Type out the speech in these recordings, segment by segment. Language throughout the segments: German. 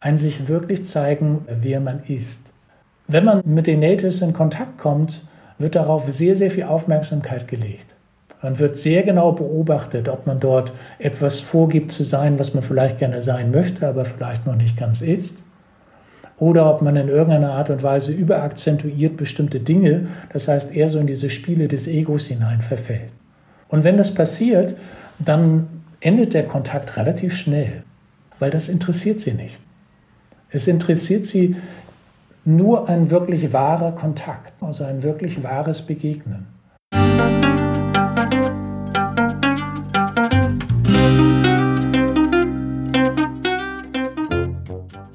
ein sich wirklich zeigen, wer man ist. Wenn man mit den Natives in Kontakt kommt, wird darauf sehr, sehr viel Aufmerksamkeit gelegt. Man wird sehr genau beobachtet, ob man dort etwas vorgibt zu sein, was man vielleicht gerne sein möchte, aber vielleicht noch nicht ganz ist. Oder ob man in irgendeiner Art und Weise überakzentuiert bestimmte Dinge, das heißt eher so in diese Spiele des Egos hinein verfällt. Und wenn das passiert, dann endet der Kontakt relativ schnell, weil das interessiert sie nicht. Es interessiert sie nur ein wirklich wahrer Kontakt, also ein wirklich wahres Begegnen.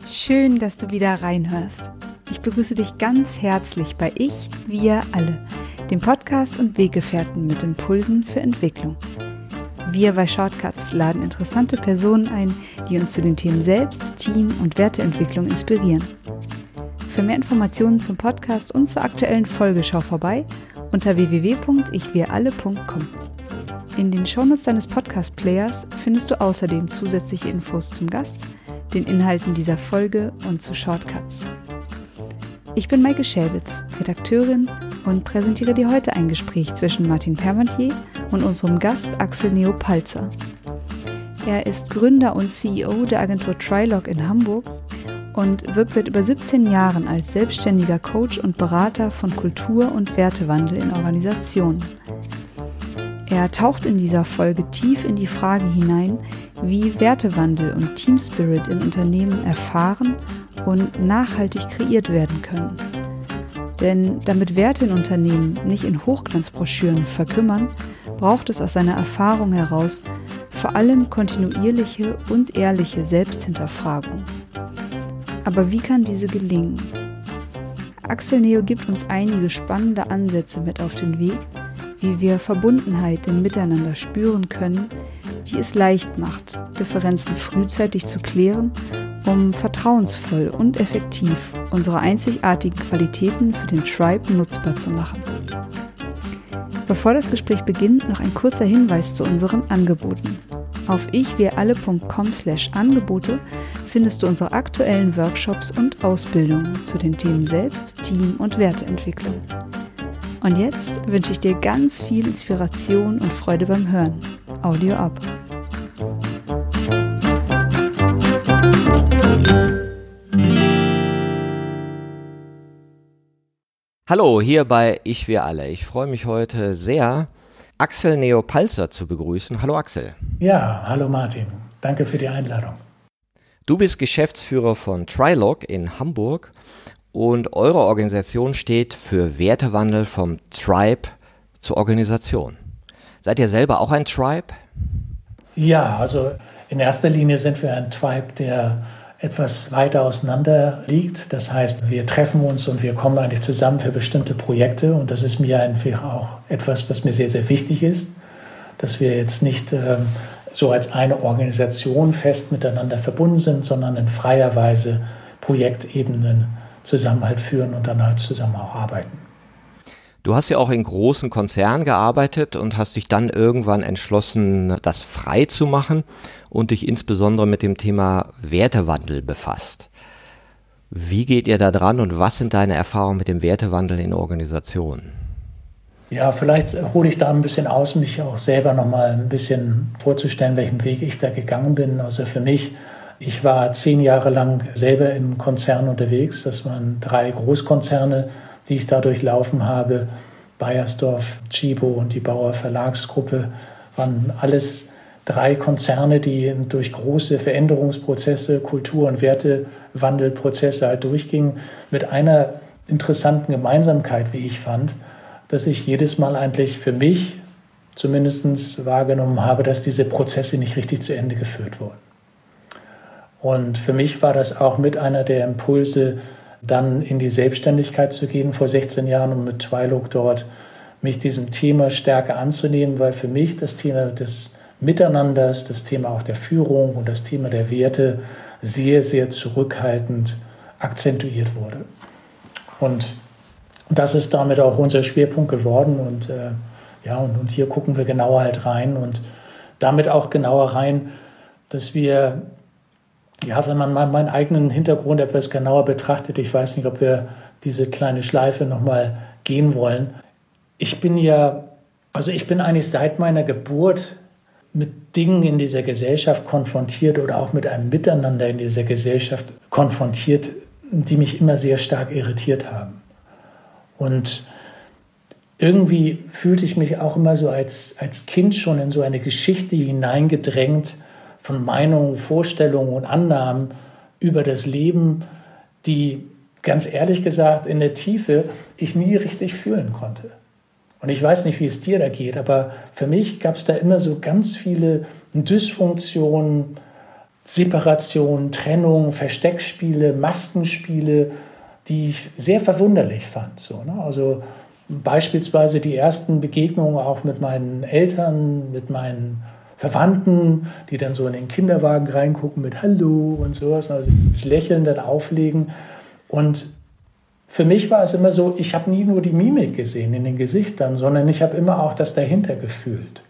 Schön, dass du wieder reinhörst. Ich begrüße dich ganz herzlich bei Ich, wir alle, dem Podcast und Weggefährten mit Impulsen für Entwicklung. Wir bei Shortcuts laden interessante Personen ein, die uns zu den Themen Selbst, Team und Werteentwicklung inspirieren. Für mehr Informationen zum Podcast und zur aktuellen Folge schau vorbei unter www.ichwiralle.com. In den Shownotes deines Podcast-Players findest du außerdem zusätzliche Infos zum Gast – den Inhalten dieser Folge und zu Shortcuts. Ich bin Maike Schäbitz, Redakteurin und präsentiere dir heute ein Gespräch zwischen Martin Permantier und unserem Gast Axel Neopalzer. Er ist Gründer und CEO der Agentur Trilog in Hamburg und wirkt seit über 17 Jahren als selbstständiger Coach und Berater von Kultur- und Wertewandel in Organisationen. Er taucht in dieser Folge tief in die Frage hinein, wie Wertewandel und Team Spirit in Unternehmen erfahren und nachhaltig kreiert werden können. Denn damit Werte in Unternehmen nicht in Hochglanzbroschüren verkümmern, braucht es aus seiner Erfahrung heraus vor allem kontinuierliche und ehrliche Selbsthinterfragung. Aber wie kann diese gelingen? Axel Neo gibt uns einige spannende Ansätze mit auf den Weg, wie wir Verbundenheit im Miteinander spüren können, die es leicht macht, Differenzen frühzeitig zu klären, um vertrauensvoll und effektiv unsere einzigartigen Qualitäten für den Tribe nutzbar zu machen. Bevor das Gespräch beginnt, noch ein kurzer Hinweis zu unseren Angeboten. Auf ichwiralle.com/angebote findest du unsere aktuellen Workshops und Ausbildungen zu den Themen Selbst, Team und Werteentwicklung. Und jetzt wünsche ich dir ganz viel Inspiration und Freude beim Hören. Audio ab. Hallo, hier bei Ich wir alle. Ich freue mich heute sehr, Axel Neopalzer zu begrüßen. Hallo Axel. Ja, hallo Martin. Danke für die Einladung. Du bist Geschäftsführer von Trilog in Hamburg und eure Organisation steht für Wertewandel vom Tribe zur Organisation. Seid ihr selber auch ein Tribe? Ja, also in erster Linie sind wir ein Tribe, der etwas weiter auseinander liegt. Das heißt, wir treffen uns und wir kommen eigentlich zusammen für bestimmte Projekte. Und das ist mir einfach auch etwas, was mir sehr, sehr wichtig ist, dass wir jetzt nicht ähm, so als eine Organisation fest miteinander verbunden sind, sondern in freier Weise Projektebenen zusammen halt führen und dann halt zusammen auch arbeiten. Du hast ja auch in großen Konzernen gearbeitet und hast dich dann irgendwann entschlossen, das frei zu machen und dich insbesondere mit dem Thema Wertewandel befasst. Wie geht ihr da dran und was sind deine Erfahrungen mit dem Wertewandel in Organisationen? Ja, vielleicht hole ich da ein bisschen aus, mich auch selber nochmal ein bisschen vorzustellen, welchen Weg ich da gegangen bin. Also für mich ich war zehn Jahre lang selber im Konzern unterwegs. Das waren drei Großkonzerne, die ich da durchlaufen habe. Bayersdorf, Chibo und die Bauer Verlagsgruppe waren alles drei Konzerne, die durch große Veränderungsprozesse, Kultur- und Wertewandelprozesse halt durchgingen, mit einer interessanten Gemeinsamkeit, wie ich fand, dass ich jedes Mal eigentlich für mich zumindest wahrgenommen habe, dass diese Prozesse nicht richtig zu Ende geführt wurden. Und für mich war das auch mit einer der Impulse, dann in die Selbstständigkeit zu gehen vor 16 Jahren und mit Twilog dort mich diesem Thema stärker anzunehmen, weil für mich das Thema des Miteinanders, das Thema auch der Führung und das Thema der Werte sehr, sehr zurückhaltend akzentuiert wurde. Und das ist damit auch unser Schwerpunkt geworden. Und äh, ja, und, und hier gucken wir genauer halt rein und damit auch genauer rein, dass wir ja, wenn man mal meinen eigenen Hintergrund etwas genauer betrachtet, ich weiß nicht, ob wir diese kleine Schleife nochmal gehen wollen. Ich bin ja, also ich bin eigentlich seit meiner Geburt mit Dingen in dieser Gesellschaft konfrontiert oder auch mit einem Miteinander in dieser Gesellschaft konfrontiert, die mich immer sehr stark irritiert haben. Und irgendwie fühlte ich mich auch immer so als, als Kind schon in so eine Geschichte hineingedrängt von Meinungen, Vorstellungen und Annahmen über das Leben, die ganz ehrlich gesagt in der Tiefe ich nie richtig fühlen konnte. Und ich weiß nicht, wie es dir da geht, aber für mich gab es da immer so ganz viele Dysfunktionen, Separationen, Trennungen, Versteckspiele, Maskenspiele, die ich sehr verwunderlich fand. So, ne? Also beispielsweise die ersten Begegnungen auch mit meinen Eltern, mit meinen Verwandten, die dann so in den Kinderwagen reingucken mit Hallo und sowas, also das Lächeln dann auflegen. Und für mich war es immer so, ich habe nie nur die Mimik gesehen in den Gesichtern, sondern ich habe immer auch das dahinter gefühlt.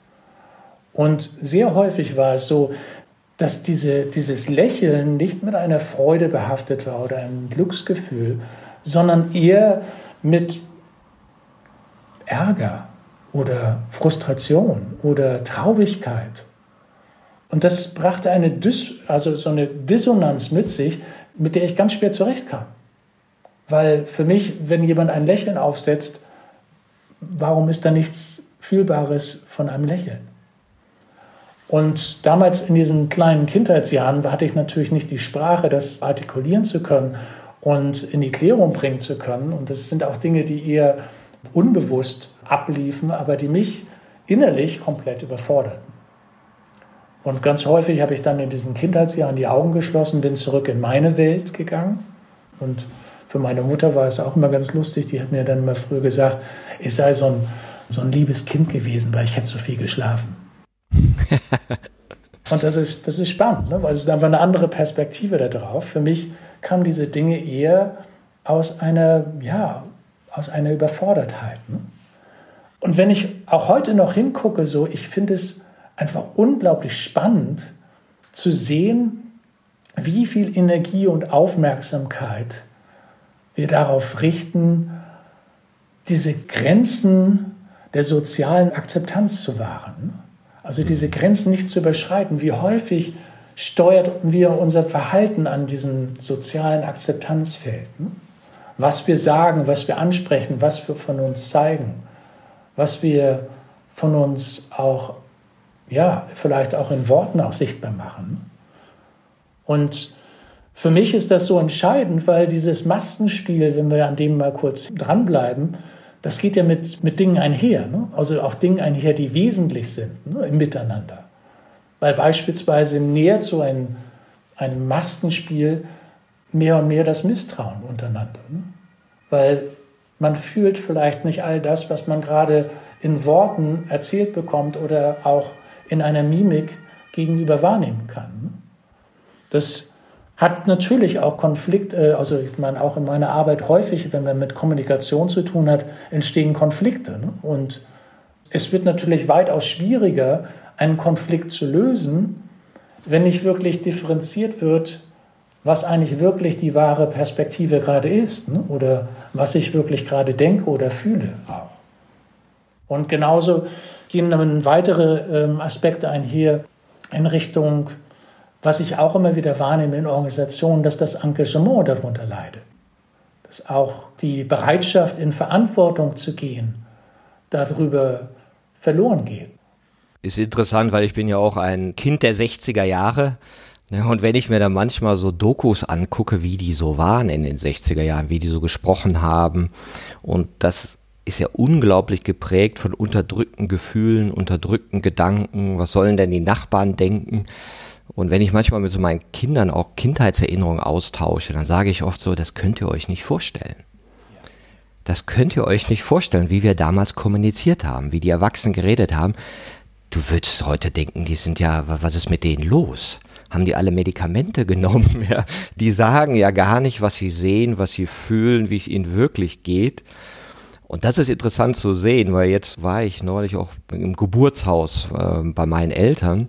Und sehr häufig war es so, dass diese, dieses Lächeln nicht mit einer Freude behaftet war oder einem Glücksgefühl, sondern eher mit Ärger oder Frustration oder Traurigkeit. Und das brachte eine Dis also so eine Dissonanz mit sich, mit der ich ganz schwer zurechtkam. Weil für mich, wenn jemand ein Lächeln aufsetzt, warum ist da nichts Fühlbares von einem Lächeln? Und damals in diesen kleinen Kindheitsjahren hatte ich natürlich nicht die Sprache, das artikulieren zu können und in die Klärung bringen zu können. Und das sind auch Dinge, die eher unbewusst abliefen, aber die mich innerlich komplett überforderten. Und ganz häufig habe ich dann in diesen Kindheitsjahren die Augen geschlossen, bin zurück in meine Welt gegangen. Und für meine Mutter war es auch immer ganz lustig. Die hat mir dann immer früher gesagt, ich sei so ein, so ein liebes Kind gewesen, weil ich hätte so viel geschlafen. Und das ist, das ist spannend, ne? weil es ist einfach eine andere Perspektive darauf. Für mich kamen diese Dinge eher aus einer, ja, aus einer Überfordertheit. Ne? Und wenn ich auch heute noch hingucke, so, ich finde es einfach unglaublich spannend zu sehen, wie viel Energie und Aufmerksamkeit wir darauf richten, diese Grenzen der sozialen Akzeptanz zu wahren. Also diese Grenzen nicht zu überschreiten. Wie häufig steuert wir unser Verhalten an diesen sozialen Akzeptanzfelden? was wir sagen, was wir ansprechen, was wir von uns zeigen, was wir von uns auch, ja, vielleicht auch in Worten auch sichtbar machen. Und für mich ist das so entscheidend, weil dieses Maskenspiel, wenn wir an dem mal kurz dranbleiben, das geht ja mit, mit Dingen einher. Ne? Also auch Dingen einher, die wesentlich sind ne? im Miteinander. Weil beispielsweise nähert so ein, ein Maskenspiel mehr und mehr das Misstrauen untereinander. Ne? Weil man fühlt vielleicht nicht all das, was man gerade in Worten erzählt bekommt oder auch in einer Mimik gegenüber wahrnehmen kann. Ne? Das hat natürlich auch Konflikte, äh, also ich meine auch in meiner Arbeit häufig, wenn man mit Kommunikation zu tun hat, entstehen Konflikte. Ne? Und es wird natürlich weitaus schwieriger, einen Konflikt zu lösen, wenn nicht wirklich differenziert wird, was eigentlich wirklich die wahre Perspektive gerade ist ne? oder was ich wirklich gerade denke oder fühle auch. Und genauso gehen dann weitere ähm, Aspekte einher in Richtung, was ich auch immer wieder wahrnehme in Organisationen, dass das Engagement darunter leidet. Dass auch die Bereitschaft, in Verantwortung zu gehen, darüber verloren geht. Ist interessant, weil ich bin ja auch ein Kind der 60er Jahre. Ja, und wenn ich mir da manchmal so Dokus angucke, wie die so waren in den 60er Jahren, wie die so gesprochen haben, und das ist ja unglaublich geprägt von unterdrückten Gefühlen, unterdrückten Gedanken, was sollen denn die Nachbarn denken? Und wenn ich manchmal mit so meinen Kindern auch Kindheitserinnerungen austausche, dann sage ich oft so, das könnt ihr euch nicht vorstellen. Das könnt ihr euch nicht vorstellen, wie wir damals kommuniziert haben, wie die Erwachsenen geredet haben. Du würdest heute denken, die sind ja, was ist mit denen los? haben die alle Medikamente genommen. Ja? Die sagen ja gar nicht, was sie sehen, was sie fühlen, wie es ihnen wirklich geht. Und das ist interessant zu sehen, weil jetzt war ich neulich auch im Geburtshaus äh, bei meinen Eltern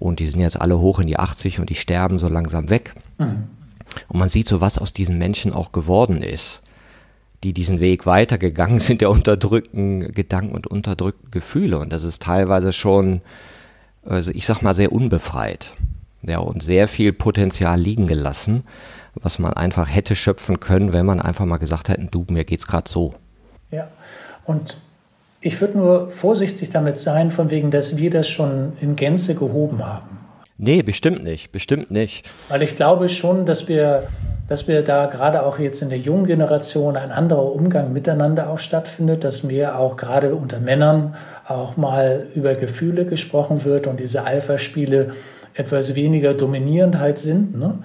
Und die sind jetzt alle hoch in die 80 und die sterben so langsam weg. Mhm. Und man sieht so, was aus diesen Menschen auch geworden ist, die diesen Weg weitergegangen sind, der unterdrückten Gedanken und unterdrückten Gefühle. Und das ist teilweise schon, also ich sag mal, sehr unbefreit. Ja, und sehr viel Potenzial liegen gelassen, was man einfach hätte schöpfen können, wenn man einfach mal gesagt hätte, du, mir geht's gerade so. Ja, und ich würde nur vorsichtig damit sein, von wegen, dass wir das schon in Gänze gehoben haben. Nee, bestimmt nicht, bestimmt nicht. Weil ich glaube schon, dass wir, dass wir da gerade auch jetzt in der jungen Generation ein anderer Umgang miteinander auch stattfindet, dass mehr auch gerade unter Männern auch mal über Gefühle gesprochen wird und diese Alpha-Spiele etwas weniger dominierend halt sind. Ne?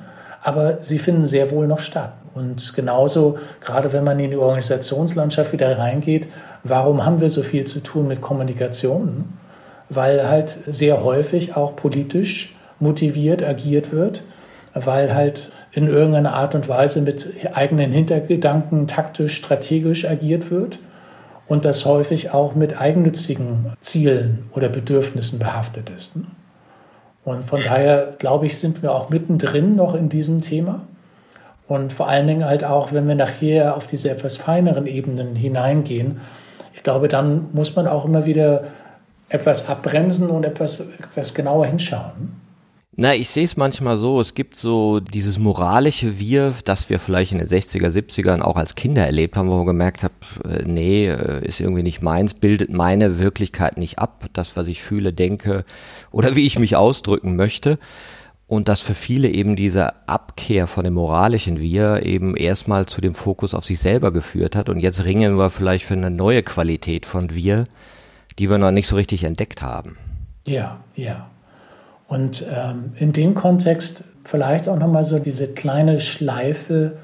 Aber sie finden sehr wohl noch statt. Und genauso, gerade wenn man in die Organisationslandschaft wieder reingeht, warum haben wir so viel zu tun mit Kommunikation? Weil halt sehr häufig auch politisch motiviert agiert wird, weil halt in irgendeiner Art und Weise mit eigenen Hintergedanken taktisch, strategisch agiert wird und das häufig auch mit eigennützigen Zielen oder Bedürfnissen behaftet ist. Und von daher, glaube ich, sind wir auch mittendrin noch in diesem Thema. Und vor allen Dingen halt auch, wenn wir nachher auf diese etwas feineren Ebenen hineingehen, ich glaube, dann muss man auch immer wieder etwas abbremsen und etwas, etwas genauer hinschauen. Na, ich sehe es manchmal so, es gibt so dieses moralische Wir, das wir vielleicht in den 60er, 70ern auch als Kinder erlebt haben, wo man gemerkt hat, äh, nee, äh, ist irgendwie nicht meins, bildet meine Wirklichkeit nicht ab, das, was ich fühle, denke oder wie ich mich ausdrücken möchte. Und dass für viele eben diese Abkehr von dem moralischen Wir eben erstmal zu dem Fokus auf sich selber geführt hat. Und jetzt ringen wir vielleicht für eine neue Qualität von Wir, die wir noch nicht so richtig entdeckt haben. Ja, ja. Und ähm, in dem Kontext vielleicht auch nochmal so diese kleine Schleife,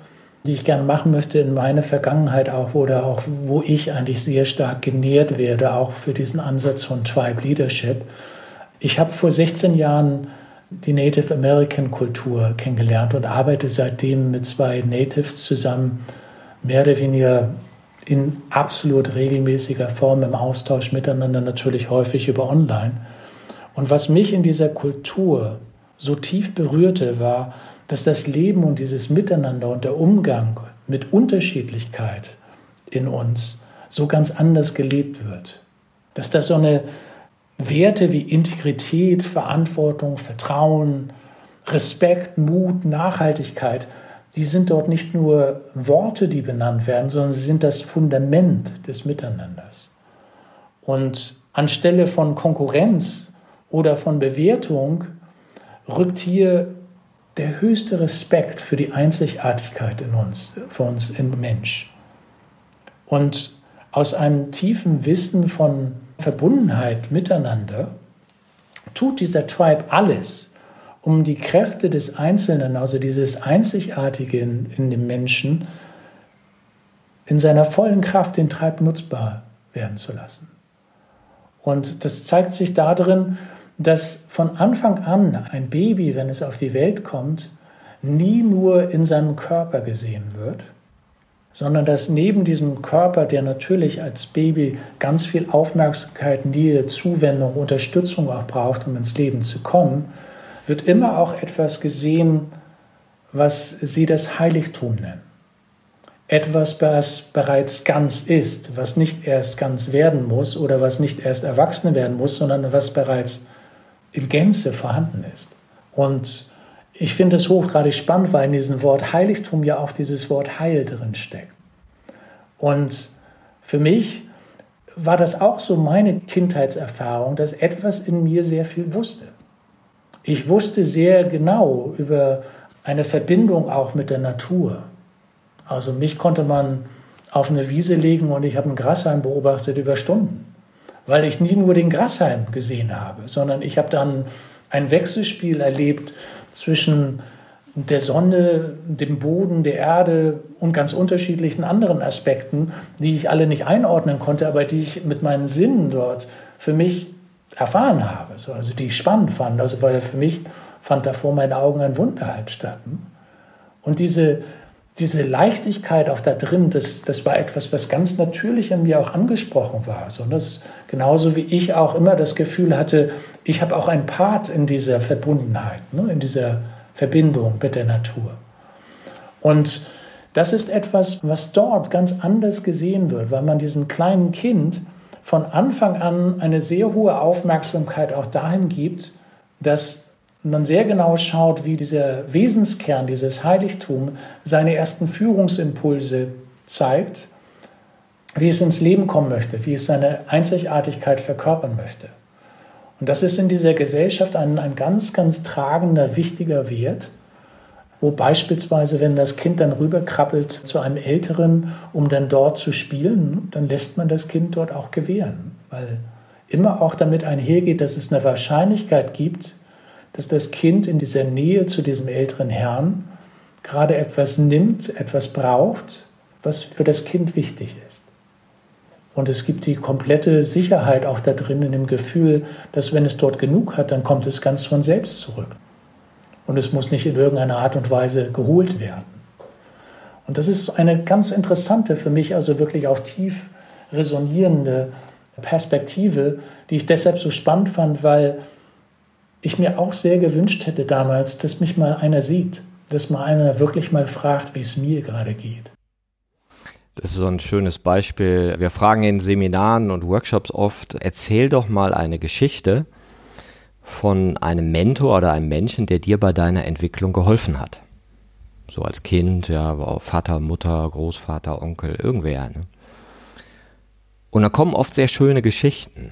die ich gerne machen möchte in meine Vergangenheit auch oder auch wo ich eigentlich sehr stark genährt werde, auch für diesen Ansatz von Tribe Leadership. Ich habe vor 16 Jahren die Native American Kultur kennengelernt und arbeite seitdem mit zwei Natives zusammen, mehr oder weniger in absolut regelmäßiger Form im Austausch miteinander, natürlich häufig über Online. Und was mich in dieser Kultur so tief berührte, war, dass das Leben und dieses Miteinander und der Umgang mit Unterschiedlichkeit in uns so ganz anders gelebt wird. Dass das so eine Werte wie Integrität, Verantwortung, Vertrauen, Respekt, Mut, Nachhaltigkeit, die sind dort nicht nur Worte, die benannt werden, sondern sie sind das Fundament des Miteinanders. Und anstelle von Konkurrenz oder von Bewertung rückt hier der höchste Respekt für die Einzigartigkeit in uns, für uns im Mensch. Und aus einem tiefen Wissen von Verbundenheit miteinander tut dieser Tribe alles, um die Kräfte des Einzelnen, also dieses Einzigartige in, in dem Menschen, in seiner vollen Kraft den Tribe nutzbar werden zu lassen. Und das zeigt sich darin, dass von Anfang an ein Baby, wenn es auf die Welt kommt, nie nur in seinem Körper gesehen wird, sondern dass neben diesem Körper, der natürlich als Baby ganz viel Aufmerksamkeit, Nähe, Zuwendung, Unterstützung auch braucht, um ins Leben zu kommen, wird immer auch etwas gesehen, was sie das Heiligtum nennen. Etwas, was bereits ganz ist, was nicht erst ganz werden muss oder was nicht erst erwachsen werden muss, sondern was bereits in Gänze vorhanden ist. Und ich finde es hochgradig spannend, weil in diesem Wort Heiligtum ja auch dieses Wort Heil drin steckt. Und für mich war das auch so meine Kindheitserfahrung, dass etwas in mir sehr viel wusste. Ich wusste sehr genau über eine Verbindung auch mit der Natur. Also mich konnte man auf eine Wiese legen und ich habe einen Grashalm beobachtet über Stunden weil ich nie nur den Grashalm gesehen habe, sondern ich habe dann ein Wechselspiel erlebt zwischen der Sonne, dem Boden, der Erde und ganz unterschiedlichen anderen Aspekten, die ich alle nicht einordnen konnte, aber die ich mit meinen Sinnen dort für mich erfahren habe, also die ich spannend fand. Also weil für mich fand da vor meinen Augen ein Wunder halt statt. Und diese, diese Leichtigkeit auch da drin, das, das war etwas, was ganz natürlich an mir auch angesprochen war. So, das, genauso wie ich auch immer das Gefühl hatte, ich habe auch einen Part in dieser Verbundenheit, ne, in dieser Verbindung mit der Natur. Und das ist etwas, was dort ganz anders gesehen wird, weil man diesem kleinen Kind von Anfang an eine sehr hohe Aufmerksamkeit auch dahin gibt, dass man sehr genau schaut, wie dieser Wesenskern, dieses Heiligtum seine ersten Führungsimpulse zeigt, wie es ins Leben kommen möchte, wie es seine Einzigartigkeit verkörpern möchte. Und das ist in dieser Gesellschaft ein, ein ganz, ganz tragender, wichtiger Wert, wo beispielsweise, wenn das Kind dann rüberkrabbelt zu einem Älteren, um dann dort zu spielen, dann lässt man das Kind dort auch gewähren, weil immer auch damit einhergeht, dass es eine Wahrscheinlichkeit gibt, dass das Kind in dieser Nähe zu diesem älteren Herrn gerade etwas nimmt, etwas braucht, was für das Kind wichtig ist. Und es gibt die komplette Sicherheit auch da drin in dem Gefühl, dass wenn es dort genug hat, dann kommt es ganz von selbst zurück. Und es muss nicht in irgendeiner Art und Weise geholt werden. Und das ist eine ganz interessante, für mich also wirklich auch tief resonierende Perspektive, die ich deshalb so spannend fand, weil ich mir auch sehr gewünscht hätte damals, dass mich mal einer sieht, dass mal einer wirklich mal fragt, wie es mir gerade geht. Das ist so ein schönes Beispiel. Wir fragen in Seminaren und Workshops oft, erzähl doch mal eine Geschichte von einem Mentor oder einem Menschen, der dir bei deiner Entwicklung geholfen hat. So als Kind, ja, Vater, Mutter, Großvater, Onkel, irgendwer. Ne? Und da kommen oft sehr schöne Geschichten.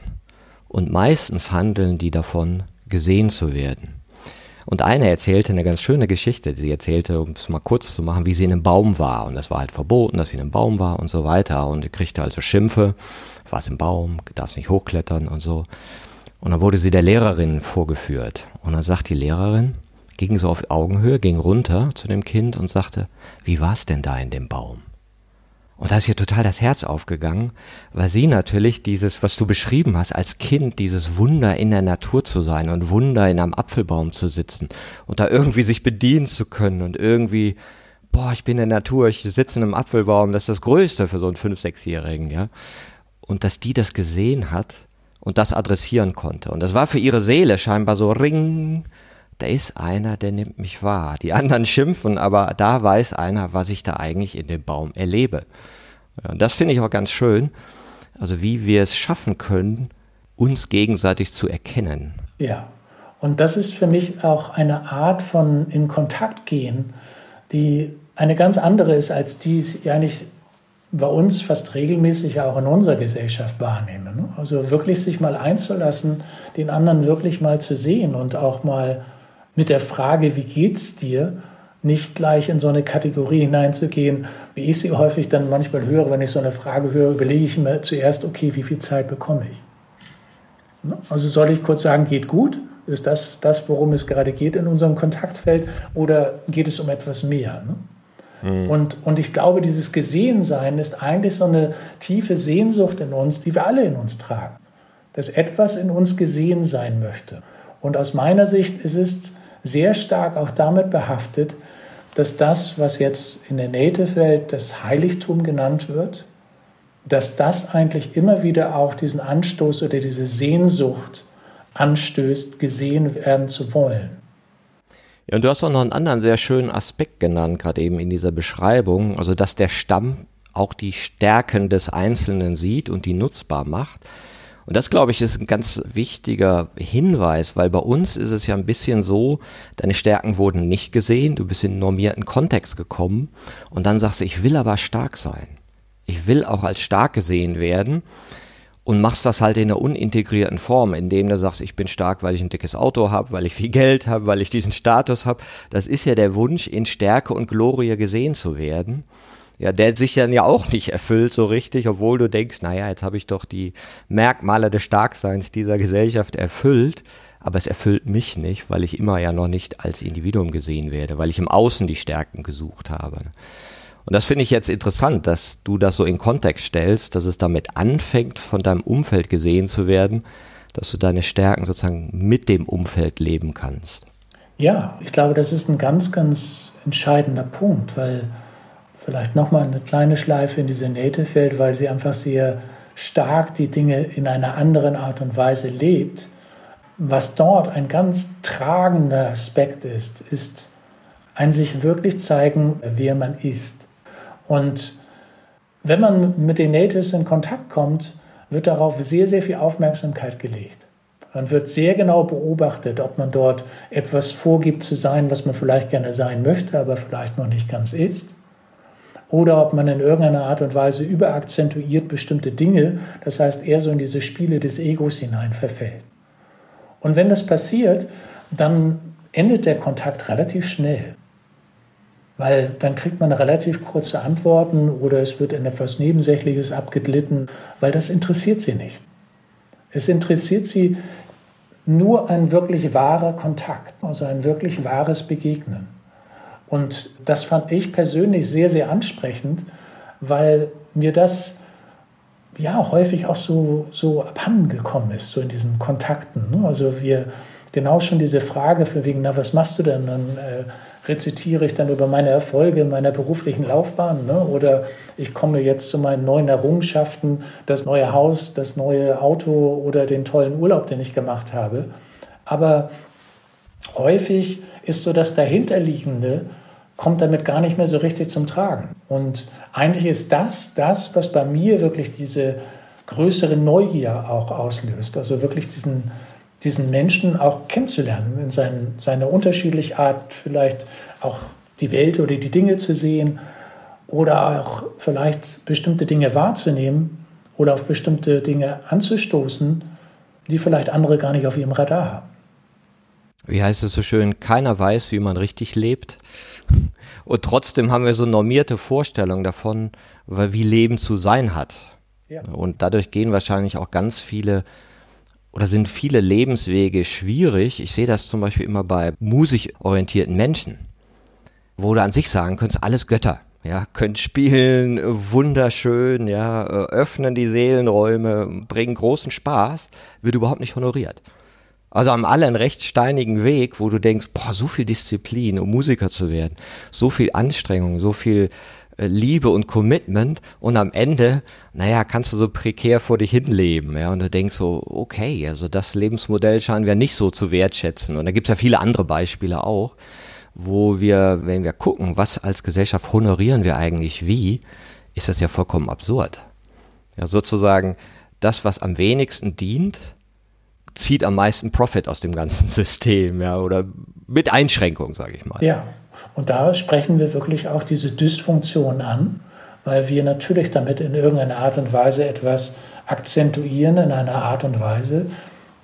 Und meistens handeln die davon, gesehen zu werden. Und eine erzählte eine ganz schöne Geschichte. Sie erzählte, um es mal kurz zu machen, wie sie in einem Baum war. Und das war halt verboten, dass sie in einem Baum war und so weiter. Und sie kriegte also Schimpfe. War es im Baum, darf nicht hochklettern und so. Und dann wurde sie der Lehrerin vorgeführt. Und dann sagt die Lehrerin, ging so auf Augenhöhe, ging runter zu dem Kind und sagte, wie war es denn da in dem Baum? Und da ist ihr total das Herz aufgegangen, weil sie natürlich dieses, was du beschrieben hast, als Kind, dieses Wunder in der Natur zu sein und Wunder in einem Apfelbaum zu sitzen und da irgendwie sich bedienen zu können und irgendwie, boah, ich bin in der Natur, ich sitze in einem Apfelbaum, das ist das Größte für so einen Fünf-, Sechsjährigen, ja. Und dass die das gesehen hat und das adressieren konnte. Und das war für ihre Seele scheinbar so ring, da ist einer, der nimmt mich wahr. Die anderen schimpfen, aber da weiß einer, was ich da eigentlich in dem Baum erlebe. Ja, das finde ich auch ganz schön. Also wie wir es schaffen können, uns gegenseitig zu erkennen. Ja, und das ist für mich auch eine Art von in Kontakt gehen, die eine ganz andere ist, als die es eigentlich bei uns fast regelmäßig auch in unserer Gesellschaft wahrnehmen. Ne? Also wirklich sich mal einzulassen, den anderen wirklich mal zu sehen und auch mal mit der Frage, wie geht's dir, nicht gleich in so eine Kategorie hineinzugehen, wie ich sie häufig dann manchmal höre, wenn ich so eine Frage höre, überlege ich mir zuerst, okay, wie viel Zeit bekomme ich? Ne? Also soll ich kurz sagen, geht gut? Ist das das, worum es gerade geht in unserem Kontaktfeld? Oder geht es um etwas mehr? Ne? Mhm. Und, und ich glaube, dieses Gesehensein ist eigentlich so eine tiefe Sehnsucht in uns, die wir alle in uns tragen. Dass etwas in uns gesehen sein möchte. Und aus meiner Sicht ist es sehr stark auch damit behaftet, dass das, was jetzt in der Native-Welt das Heiligtum genannt wird, dass das eigentlich immer wieder auch diesen Anstoß oder diese Sehnsucht anstößt, gesehen werden zu wollen. Ja, und du hast auch noch einen anderen sehr schönen Aspekt genannt, gerade eben in dieser Beschreibung, also dass der Stamm auch die Stärken des Einzelnen sieht und die nutzbar macht. Und das, glaube ich, ist ein ganz wichtiger Hinweis, weil bei uns ist es ja ein bisschen so, deine Stärken wurden nicht gesehen, du bist in einen normierten Kontext gekommen und dann sagst du, ich will aber stark sein. Ich will auch als stark gesehen werden und machst das halt in einer unintegrierten Form, indem du sagst, ich bin stark, weil ich ein dickes Auto habe, weil ich viel Geld habe, weil ich diesen Status habe. Das ist ja der Wunsch, in Stärke und Glorie gesehen zu werden ja, der sich dann ja auch nicht erfüllt so richtig, obwohl du denkst, naja, jetzt habe ich doch die Merkmale des Starkseins dieser Gesellschaft erfüllt, aber es erfüllt mich nicht, weil ich immer ja noch nicht als Individuum gesehen werde, weil ich im Außen die Stärken gesucht habe. Und das finde ich jetzt interessant, dass du das so in Kontext stellst, dass es damit anfängt, von deinem Umfeld gesehen zu werden, dass du deine Stärken sozusagen mit dem Umfeld leben kannst. Ja, ich glaube, das ist ein ganz, ganz entscheidender Punkt, weil vielleicht nochmal eine kleine Schleife in diese Native-Welt, weil sie einfach sehr stark die Dinge in einer anderen Art und Weise lebt. Was dort ein ganz tragender Aspekt ist, ist ein sich wirklich zeigen, wer man ist. Und wenn man mit den Natives in Kontakt kommt, wird darauf sehr, sehr viel Aufmerksamkeit gelegt. Man wird sehr genau beobachtet, ob man dort etwas vorgibt zu sein, was man vielleicht gerne sein möchte, aber vielleicht noch nicht ganz ist. Oder ob man in irgendeiner Art und Weise überakzentuiert bestimmte Dinge, das heißt eher so in diese Spiele des Egos hinein verfällt. Und wenn das passiert, dann endet der Kontakt relativ schnell. Weil dann kriegt man relativ kurze Antworten oder es wird in etwas Nebensächliches abgeglitten, weil das interessiert sie nicht. Es interessiert sie nur ein wirklich wahrer Kontakt, also ein wirklich wahres Begegnen. Und das fand ich persönlich sehr, sehr ansprechend, weil mir das ja häufig auch so, so abhanden gekommen ist, so in diesen Kontakten. Ne? Also wir genau schon diese Frage für wegen, na, was machst du denn? Dann äh, rezitiere ich dann über meine Erfolge in meiner beruflichen Laufbahn ne? oder ich komme jetzt zu meinen neuen Errungenschaften, das neue Haus, das neue Auto oder den tollen Urlaub, den ich gemacht habe. Aber häufig ist so das dahinterliegende, kommt damit gar nicht mehr so richtig zum Tragen. Und eigentlich ist das das, was bei mir wirklich diese größere Neugier auch auslöst. Also wirklich diesen, diesen Menschen auch kennenzulernen, in sein, seine unterschiedliche Art vielleicht auch die Welt oder die Dinge zu sehen oder auch vielleicht bestimmte Dinge wahrzunehmen oder auf bestimmte Dinge anzustoßen, die vielleicht andere gar nicht auf ihrem Radar haben. Wie heißt es so schön, keiner weiß, wie man richtig lebt. Und trotzdem haben wir so normierte Vorstellungen davon, wie Leben zu sein hat. Ja. Und dadurch gehen wahrscheinlich auch ganz viele oder sind viele Lebenswege schwierig. Ich sehe das zum Beispiel immer bei musikorientierten Menschen, wo du an sich sagen könntest, alles Götter. Ja, können spielen, wunderschön, ja, öffnen die Seelenräume, bringen großen Spaß, wird überhaupt nicht honoriert. Also haben alle recht steinigen Weg, wo du denkst, boah, so viel Disziplin, um Musiker zu werden, so viel Anstrengung, so viel äh, Liebe und Commitment und am Ende, naja, kannst du so prekär vor dich hinleben, ja, und du denkst so, okay, also das Lebensmodell scheinen wir nicht so zu wertschätzen. Und da gibt es ja viele andere Beispiele auch, wo wir, wenn wir gucken, was als Gesellschaft honorieren wir eigentlich wie, ist das ja vollkommen absurd. Ja, sozusagen das, was am wenigsten dient, zieht am meisten Profit aus dem ganzen System, ja, oder mit Einschränkung, sage ich mal. Ja, und da sprechen wir wirklich auch diese Dysfunktion an, weil wir natürlich damit in irgendeiner Art und Weise etwas akzentuieren, in einer Art und Weise,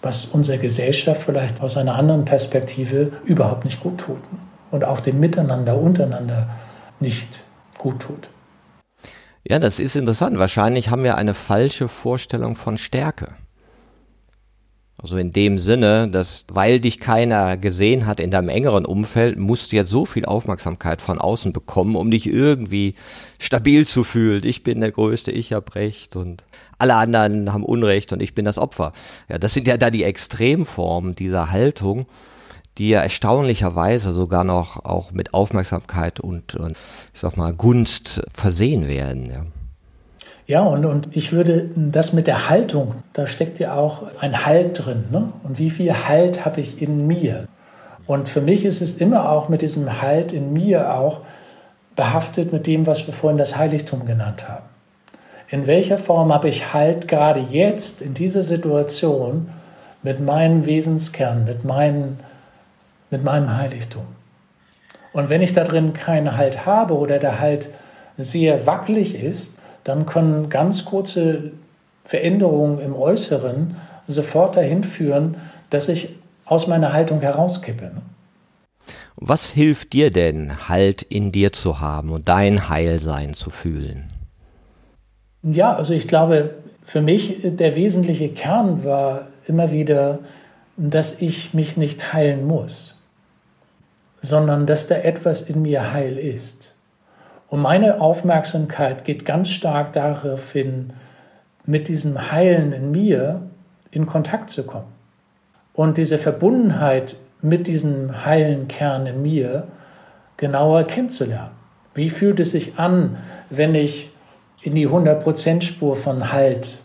was unserer Gesellschaft vielleicht aus einer anderen Perspektive überhaupt nicht gut tut und auch dem Miteinander untereinander nicht gut tut. Ja, das ist interessant. Wahrscheinlich haben wir eine falsche Vorstellung von Stärke. Also in dem Sinne, dass weil dich keiner gesehen hat in deinem engeren Umfeld, musst du jetzt so viel Aufmerksamkeit von außen bekommen, um dich irgendwie stabil zu fühlen. Ich bin der Größte, ich habe Recht und alle anderen haben Unrecht und ich bin das Opfer. Ja, das sind ja da die Extremformen dieser Haltung, die ja erstaunlicherweise sogar noch auch mit Aufmerksamkeit und, und ich sag mal Gunst versehen werden. Ja. Ja, und, und ich würde das mit der Haltung, da steckt ja auch ein Halt drin. Ne? Und wie viel Halt habe ich in mir? Und für mich ist es immer auch mit diesem Halt in mir auch behaftet mit dem, was wir vorhin das Heiligtum genannt haben. In welcher Form habe ich Halt gerade jetzt in dieser Situation mit meinem Wesenskern, mit, meinen, mit meinem Heiligtum? Und wenn ich da drin keinen Halt habe oder der Halt sehr wackelig ist, dann können ganz kurze Veränderungen im Äußeren sofort dahin führen, dass ich aus meiner Haltung herauskippe. Ne? Was hilft dir denn, Halt in dir zu haben und dein Heilsein zu fühlen? Ja, also ich glaube, für mich der wesentliche Kern war immer wieder, dass ich mich nicht heilen muss, sondern dass da etwas in mir heil ist. Und meine Aufmerksamkeit geht ganz stark darauf hin, mit diesem Heilen in mir in Kontakt zu kommen. Und diese Verbundenheit mit diesem heilen Kern in mir genauer kennenzulernen. Wie fühlt es sich an, wenn ich in die 100%-Spur von Halt,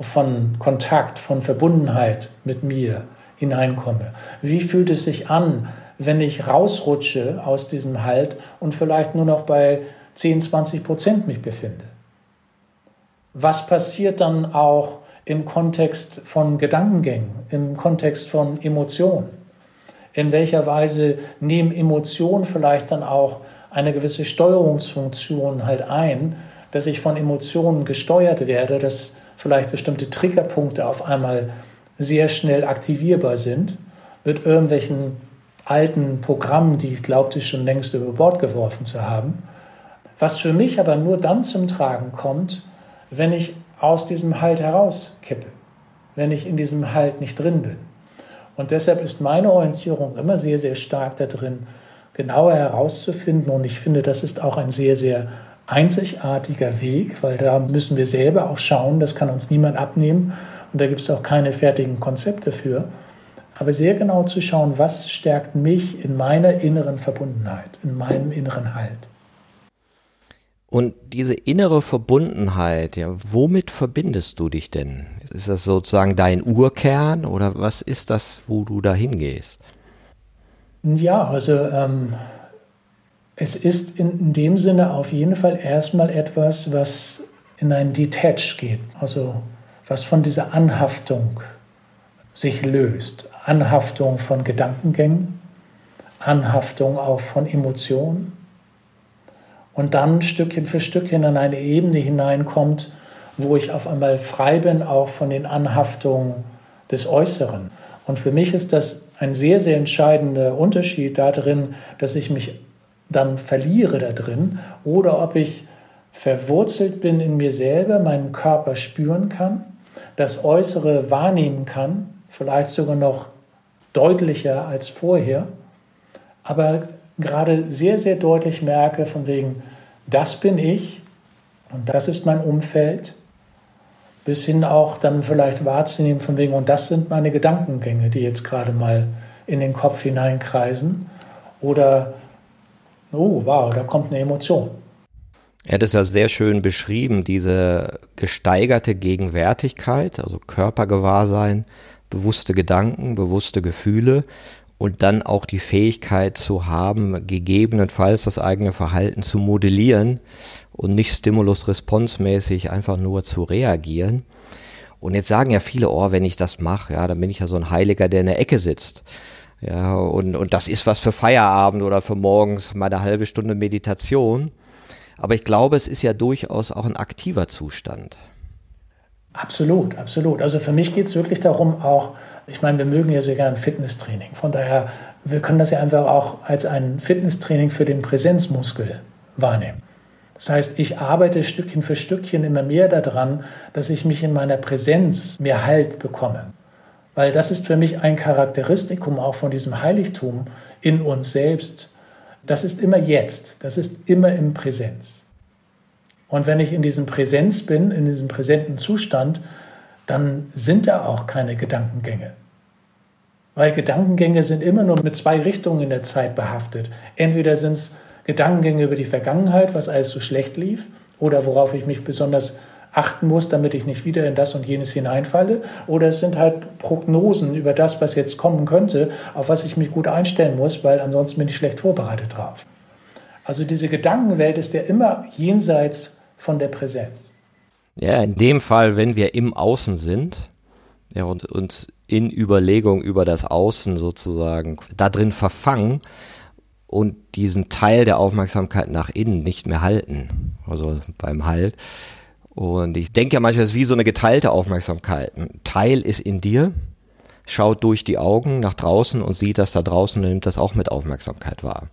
von Kontakt, von Verbundenheit mit mir hineinkomme? Wie fühlt es sich an, wenn ich rausrutsche aus diesem Halt und vielleicht nur noch bei 10, 20 Prozent mich befinde? Was passiert dann auch im Kontext von Gedankengängen, im Kontext von Emotionen? In welcher Weise nehmen Emotionen vielleicht dann auch eine gewisse Steuerungsfunktion halt ein, dass ich von Emotionen gesteuert werde, dass vielleicht bestimmte Triggerpunkte auf einmal sehr schnell aktivierbar sind mit irgendwelchen alten Programmen, die ich glaubte schon längst über Bord geworfen zu haben. Was für mich aber nur dann zum Tragen kommt, wenn ich aus diesem Halt herauskippe, wenn ich in diesem Halt nicht drin bin. Und deshalb ist meine Orientierung immer sehr, sehr stark da drin, genauer herauszufinden. Und ich finde, das ist auch ein sehr, sehr einzigartiger Weg, weil da müssen wir selber auch schauen, das kann uns niemand abnehmen. Und da gibt es auch keine fertigen Konzepte für. Aber sehr genau zu schauen, was stärkt mich in meiner inneren Verbundenheit, in meinem inneren Halt. Und diese innere Verbundenheit, ja, womit verbindest du dich denn? Ist das sozusagen dein Urkern oder was ist das, wo du da hingehst? Ja, also ähm, es ist in, in, dem Sinne auf jeden Fall erstmal etwas, was in ein Detach geht, also was von dieser Anhaftung sich löst. Anhaftung von Gedankengängen, Anhaftung auch von Emotionen und dann Stückchen für Stückchen an eine Ebene hineinkommt, wo ich auf einmal frei bin, auch von den Anhaftungen des Äußeren. Und für mich ist das ein sehr, sehr entscheidender Unterschied darin, dass ich mich dann verliere da drin oder ob ich verwurzelt bin in mir selber, meinen Körper spüren kann, das Äußere wahrnehmen kann, vielleicht sogar noch deutlicher als vorher, aber gerade sehr, sehr deutlich merke, von wegen, das bin ich und das ist mein Umfeld, bis hin auch dann vielleicht wahrzunehmen, von wegen, und das sind meine Gedankengänge, die jetzt gerade mal in den Kopf hineinkreisen. Oder, oh, wow, da kommt eine Emotion. Er hat es ja sehr schön beschrieben, diese gesteigerte Gegenwärtigkeit, also Körpergewahrsein, bewusste Gedanken, bewusste Gefühle und dann auch die Fähigkeit zu haben, gegebenenfalls das eigene Verhalten zu modellieren und nicht Stimulus-Response-mäßig einfach nur zu reagieren. Und jetzt sagen ja viele, oh, wenn ich das mache, ja, dann bin ich ja so ein Heiliger, der in der Ecke sitzt. Ja, und, und das ist was für Feierabend oder für morgens mal eine halbe Stunde Meditation. Aber ich glaube, es ist ja durchaus auch ein aktiver Zustand. Absolut, absolut. Also für mich geht es wirklich darum, auch, ich meine, wir mögen ja sehr gerne Fitnesstraining. Von daher, wir können das ja einfach auch als ein Fitnesstraining für den Präsenzmuskel wahrnehmen. Das heißt, ich arbeite Stückchen für Stückchen immer mehr daran, dass ich mich in meiner Präsenz mehr Halt bekomme. Weil das ist für mich ein Charakteristikum auch von diesem Heiligtum in uns selbst. Das ist immer jetzt, das ist immer im Präsenz. Und wenn ich in diesem Präsenz bin, in diesem präsenten Zustand, dann sind da auch keine Gedankengänge. Weil Gedankengänge sind immer nur mit zwei Richtungen in der Zeit behaftet. Entweder sind es Gedankengänge über die Vergangenheit, was alles so schlecht lief, oder worauf ich mich besonders achten muss, damit ich nicht wieder in das und jenes hineinfalle. Oder es sind halt Prognosen über das, was jetzt kommen könnte, auf was ich mich gut einstellen muss, weil ansonsten bin ich schlecht vorbereitet drauf. Also diese Gedankenwelt ist ja immer jenseits von der Präsenz. Ja, in dem Fall, wenn wir im Außen sind ja, und uns in Überlegung über das Außen sozusagen da drin verfangen und diesen Teil der Aufmerksamkeit nach innen nicht mehr halten, also beim Halt. Und ich denke ja manchmal, es ist wie so eine geteilte Aufmerksamkeit. Ein Teil ist in dir, schaut durch die Augen nach draußen und sieht das da draußen und nimmt das auch mit Aufmerksamkeit wahr.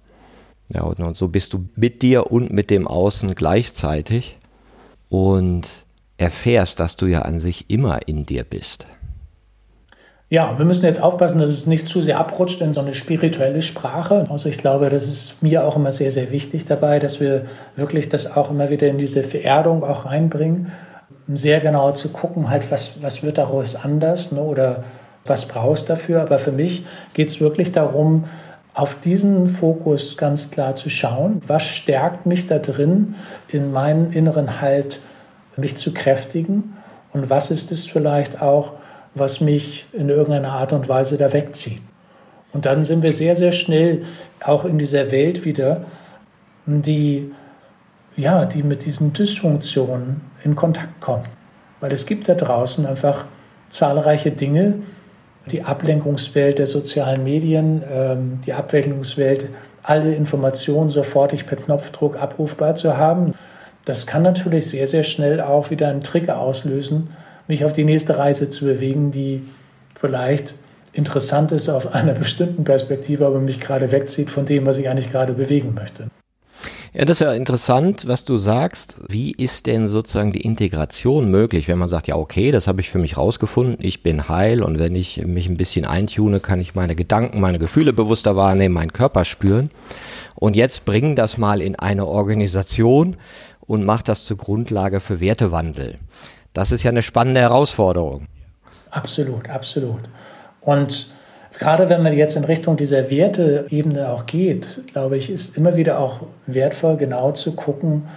Ja, und, und so bist du mit dir und mit dem Außen gleichzeitig und erfährst, dass du ja an sich immer in dir bist. Ja, wir müssen jetzt aufpassen, dass es nicht zu sehr abrutscht in so eine spirituelle Sprache. Also ich glaube, das ist mir auch immer sehr, sehr wichtig dabei, dass wir wirklich das auch immer wieder in diese Vererdung auch reinbringen. Sehr genau zu gucken, halt, was, was wird daraus anders ne, oder was brauchst du dafür. Aber für mich geht es wirklich darum, auf diesen Fokus ganz klar zu schauen, was stärkt mich da drin, in meinen inneren Halt mich zu kräftigen und was ist es vielleicht auch, was mich in irgendeiner Art und Weise da wegzieht. Und dann sind wir sehr, sehr schnell auch in dieser Welt wieder, die, ja, die mit diesen Dysfunktionen in Kontakt kommt. Weil es gibt da draußen einfach zahlreiche Dinge, die Ablenkungswelt der sozialen Medien, ähm, die Ablenkungswelt, alle Informationen sofortig per Knopfdruck abrufbar zu haben. Das kann natürlich sehr, sehr schnell auch wieder einen Trigger auslösen, mich auf die nächste Reise zu bewegen, die vielleicht interessant ist auf einer bestimmten Perspektive, aber mich gerade wegzieht von dem, was ich eigentlich gerade bewegen möchte. Ja, das ist ja interessant, was du sagst. Wie ist denn sozusagen die Integration möglich, wenn man sagt, ja, okay, das habe ich für mich rausgefunden, ich bin heil und wenn ich mich ein bisschen eintune, kann ich meine Gedanken, meine Gefühle bewusster wahrnehmen, meinen Körper spüren. Und jetzt bringen das mal in eine Organisation und mach das zur Grundlage für Wertewandel. Das ist ja eine spannende Herausforderung. Absolut, absolut. Und Gerade wenn man jetzt in Richtung dieser Werteebene auch geht, glaube ich, ist immer wieder auch wertvoll, genau zu gucken,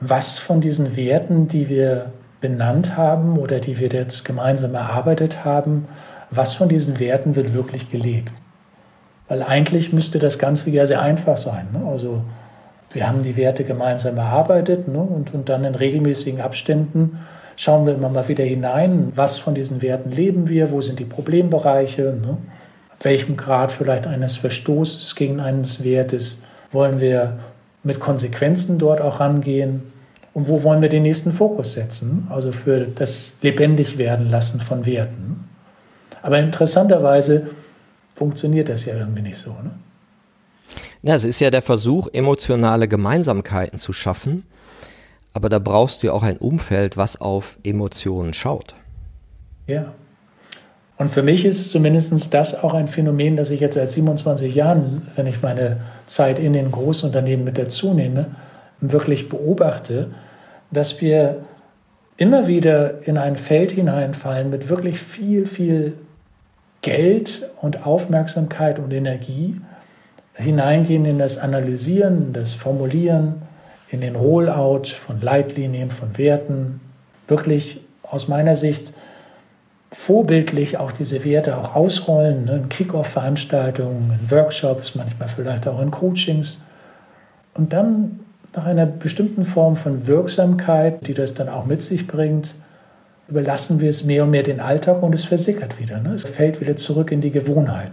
was von diesen Werten, die wir benannt haben oder die wir jetzt gemeinsam erarbeitet haben, was von diesen Werten wird wirklich gelebt. Weil eigentlich müsste das Ganze ja sehr einfach sein. Ne? Also wir haben die Werte gemeinsam erarbeitet ne? und, und dann in regelmäßigen Abständen schauen wir immer mal wieder hinein, was von diesen Werten leben wir, wo sind die Problembereiche. Ne? welchem Grad vielleicht eines Verstoßes gegen eines Wertes wollen wir mit Konsequenzen dort auch rangehen und wo wollen wir den nächsten Fokus setzen, also für das lebendig werden lassen von Werten. Aber interessanterweise funktioniert das ja irgendwie nicht so. Ne? Ja, es ist ja der Versuch, emotionale Gemeinsamkeiten zu schaffen, aber da brauchst du ja auch ein Umfeld, was auf Emotionen schaut. Ja. Und für mich ist zumindest das auch ein Phänomen, das ich jetzt seit 27 Jahren, wenn ich meine Zeit in den Großunternehmen mit dazu nehme, wirklich beobachte, dass wir immer wieder in ein Feld hineinfallen mit wirklich viel, viel Geld und Aufmerksamkeit und Energie, hineingehen in das Analysieren, das Formulieren, in den Rollout von Leitlinien, von Werten, wirklich aus meiner Sicht vorbildlich auch diese Werte auch ausrollen, ne, in Kick-Off-Veranstaltungen, in Workshops, manchmal vielleicht auch in Coachings. Und dann nach einer bestimmten Form von Wirksamkeit, die das dann auch mit sich bringt, überlassen wir es mehr und mehr den Alltag und es versickert wieder. Ne? Es fällt wieder zurück in die Gewohnheit.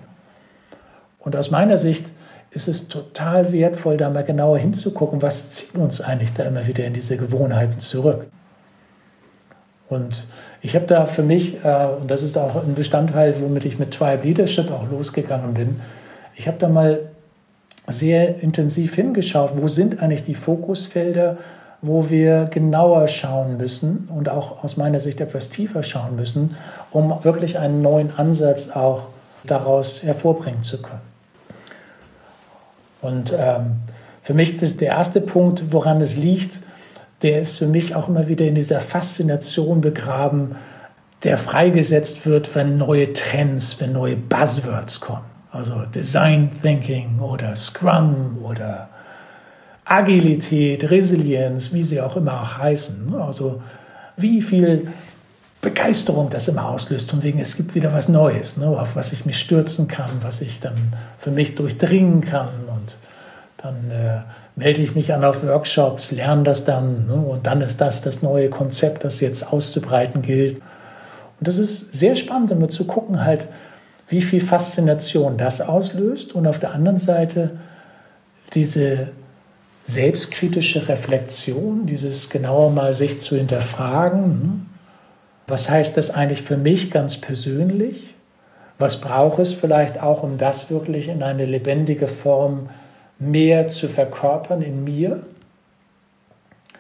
Und aus meiner Sicht ist es total wertvoll, da mal genauer hinzugucken, was zieht uns eigentlich da immer wieder in diese Gewohnheiten zurück. Und ich habe da für mich, äh, und das ist auch ein Bestandteil, womit ich mit Tribe Leadership auch losgegangen bin, ich habe da mal sehr intensiv hingeschaut, wo sind eigentlich die Fokusfelder, wo wir genauer schauen müssen und auch aus meiner Sicht etwas tiefer schauen müssen, um wirklich einen neuen Ansatz auch daraus hervorbringen zu können. Und ähm, für mich ist der erste Punkt, woran es liegt, der ist für mich auch immer wieder in dieser Faszination begraben, der freigesetzt wird, wenn neue Trends, wenn neue Buzzwords kommen. Also Design Thinking oder Scrum oder Agilität, Resilienz, wie sie auch immer auch heißen. Also wie viel Begeisterung das immer auslöst, und wegen es gibt wieder was Neues, ne, auf was ich mich stürzen kann, was ich dann für mich durchdringen kann dann äh, melde ich mich an auf Workshops, lerne das dann ne? und dann ist das das neue Konzept, das jetzt auszubreiten gilt. Und das ist sehr spannend, immer zu gucken, halt, wie viel Faszination das auslöst und auf der anderen Seite diese selbstkritische Reflexion, dieses genauer mal sich zu hinterfragen. Ne? Was heißt das eigentlich für mich ganz persönlich? Was braucht es vielleicht auch, um das wirklich in eine lebendige Form zu mehr zu verkörpern in mir?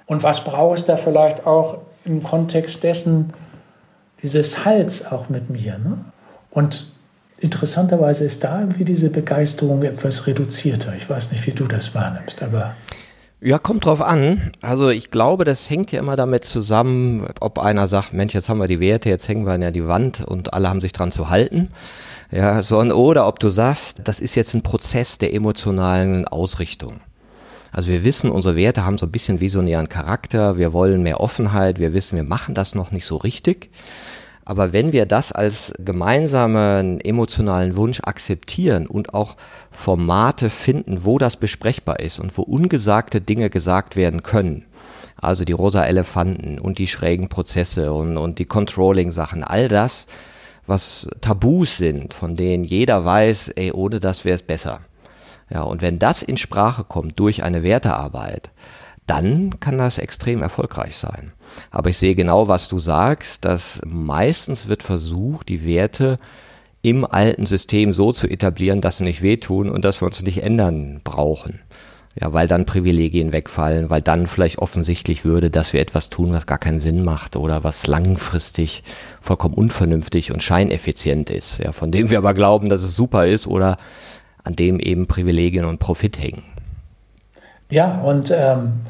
Und was braucht es da vielleicht auch im Kontext dessen, dieses Hals auch mit mir? Ne? Und interessanterweise ist da irgendwie diese Begeisterung etwas reduzierter. Ich weiß nicht, wie du das wahrnimmst, aber. Ja, kommt drauf an. Also ich glaube, das hängt ja immer damit zusammen, ob einer sagt, Mensch, jetzt haben wir die Werte, jetzt hängen wir an die Wand und alle haben sich dran zu halten. Ja, so, oder ob du sagst, das ist jetzt ein Prozess der emotionalen Ausrichtung. Also wir wissen, unsere Werte haben so ein bisschen visionären Charakter, wir wollen mehr Offenheit, wir wissen, wir machen das noch nicht so richtig. Aber wenn wir das als gemeinsamen emotionalen Wunsch akzeptieren und auch Formate finden, wo das besprechbar ist und wo ungesagte Dinge gesagt werden können, also die rosa Elefanten und die schrägen Prozesse und, und die Controlling-Sachen, all das, was Tabus sind, von denen jeder weiß, ey, ohne das wäre es besser. Ja, und wenn das in Sprache kommt durch eine Wertearbeit, dann kann das extrem erfolgreich sein. Aber ich sehe genau, was du sagst, dass meistens wird versucht, die Werte im alten System so zu etablieren, dass sie nicht wehtun und dass wir uns nicht ändern brauchen. Ja, weil dann Privilegien wegfallen, weil dann vielleicht offensichtlich würde, dass wir etwas tun, was gar keinen Sinn macht oder was langfristig vollkommen unvernünftig und scheineffizient ist, ja, von dem wir aber glauben, dass es super ist oder an dem eben Privilegien und Profit hängen. Ja, und ähm,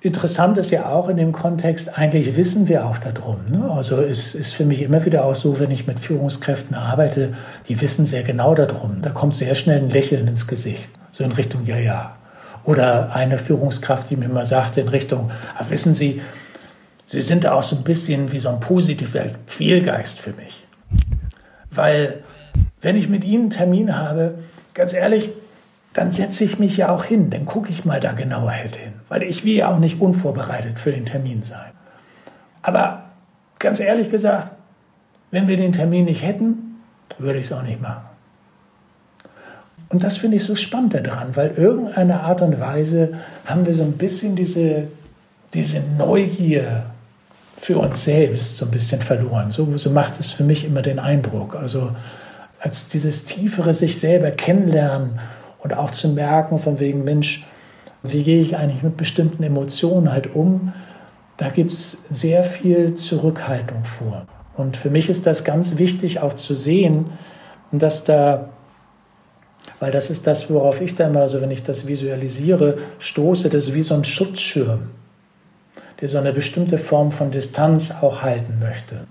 interessant ist ja auch in dem Kontext, eigentlich wissen wir auch darum. Ne? Also es ist für mich immer wieder auch so, wenn ich mit Führungskräften arbeite, die wissen sehr genau darum. Da kommt sehr schnell ein Lächeln ins Gesicht, so in Richtung, ja, ja. Oder eine Führungskraft, die mir mal sagte in Richtung, ah, wissen Sie, Sie sind da auch so ein bisschen wie so ein positiver Quälgeist für mich. Weil wenn ich mit Ihnen einen Termin habe, ganz ehrlich, dann setze ich mich ja auch hin, dann gucke ich mal da genauer hin, weil ich will ja auch nicht unvorbereitet für den Termin sein. Aber ganz ehrlich gesagt, wenn wir den Termin nicht hätten, würde ich es auch nicht machen. Und das finde ich so spannend daran, weil irgendeine Art und Weise haben wir so ein bisschen diese, diese Neugier für uns selbst so ein bisschen verloren. So, so macht es für mich immer den Eindruck. Also als dieses tiefere sich selber kennenlernen und auch zu merken, von wegen, Mensch, wie gehe ich eigentlich mit bestimmten Emotionen halt um, da gibt es sehr viel Zurückhaltung vor. Und für mich ist das ganz wichtig auch zu sehen, dass da, weil das ist das, worauf ich da immer, so wenn ich das visualisiere, stoße, das ist wie so ein Schutzschirm, der so eine bestimmte Form von Distanz auch halten möchte.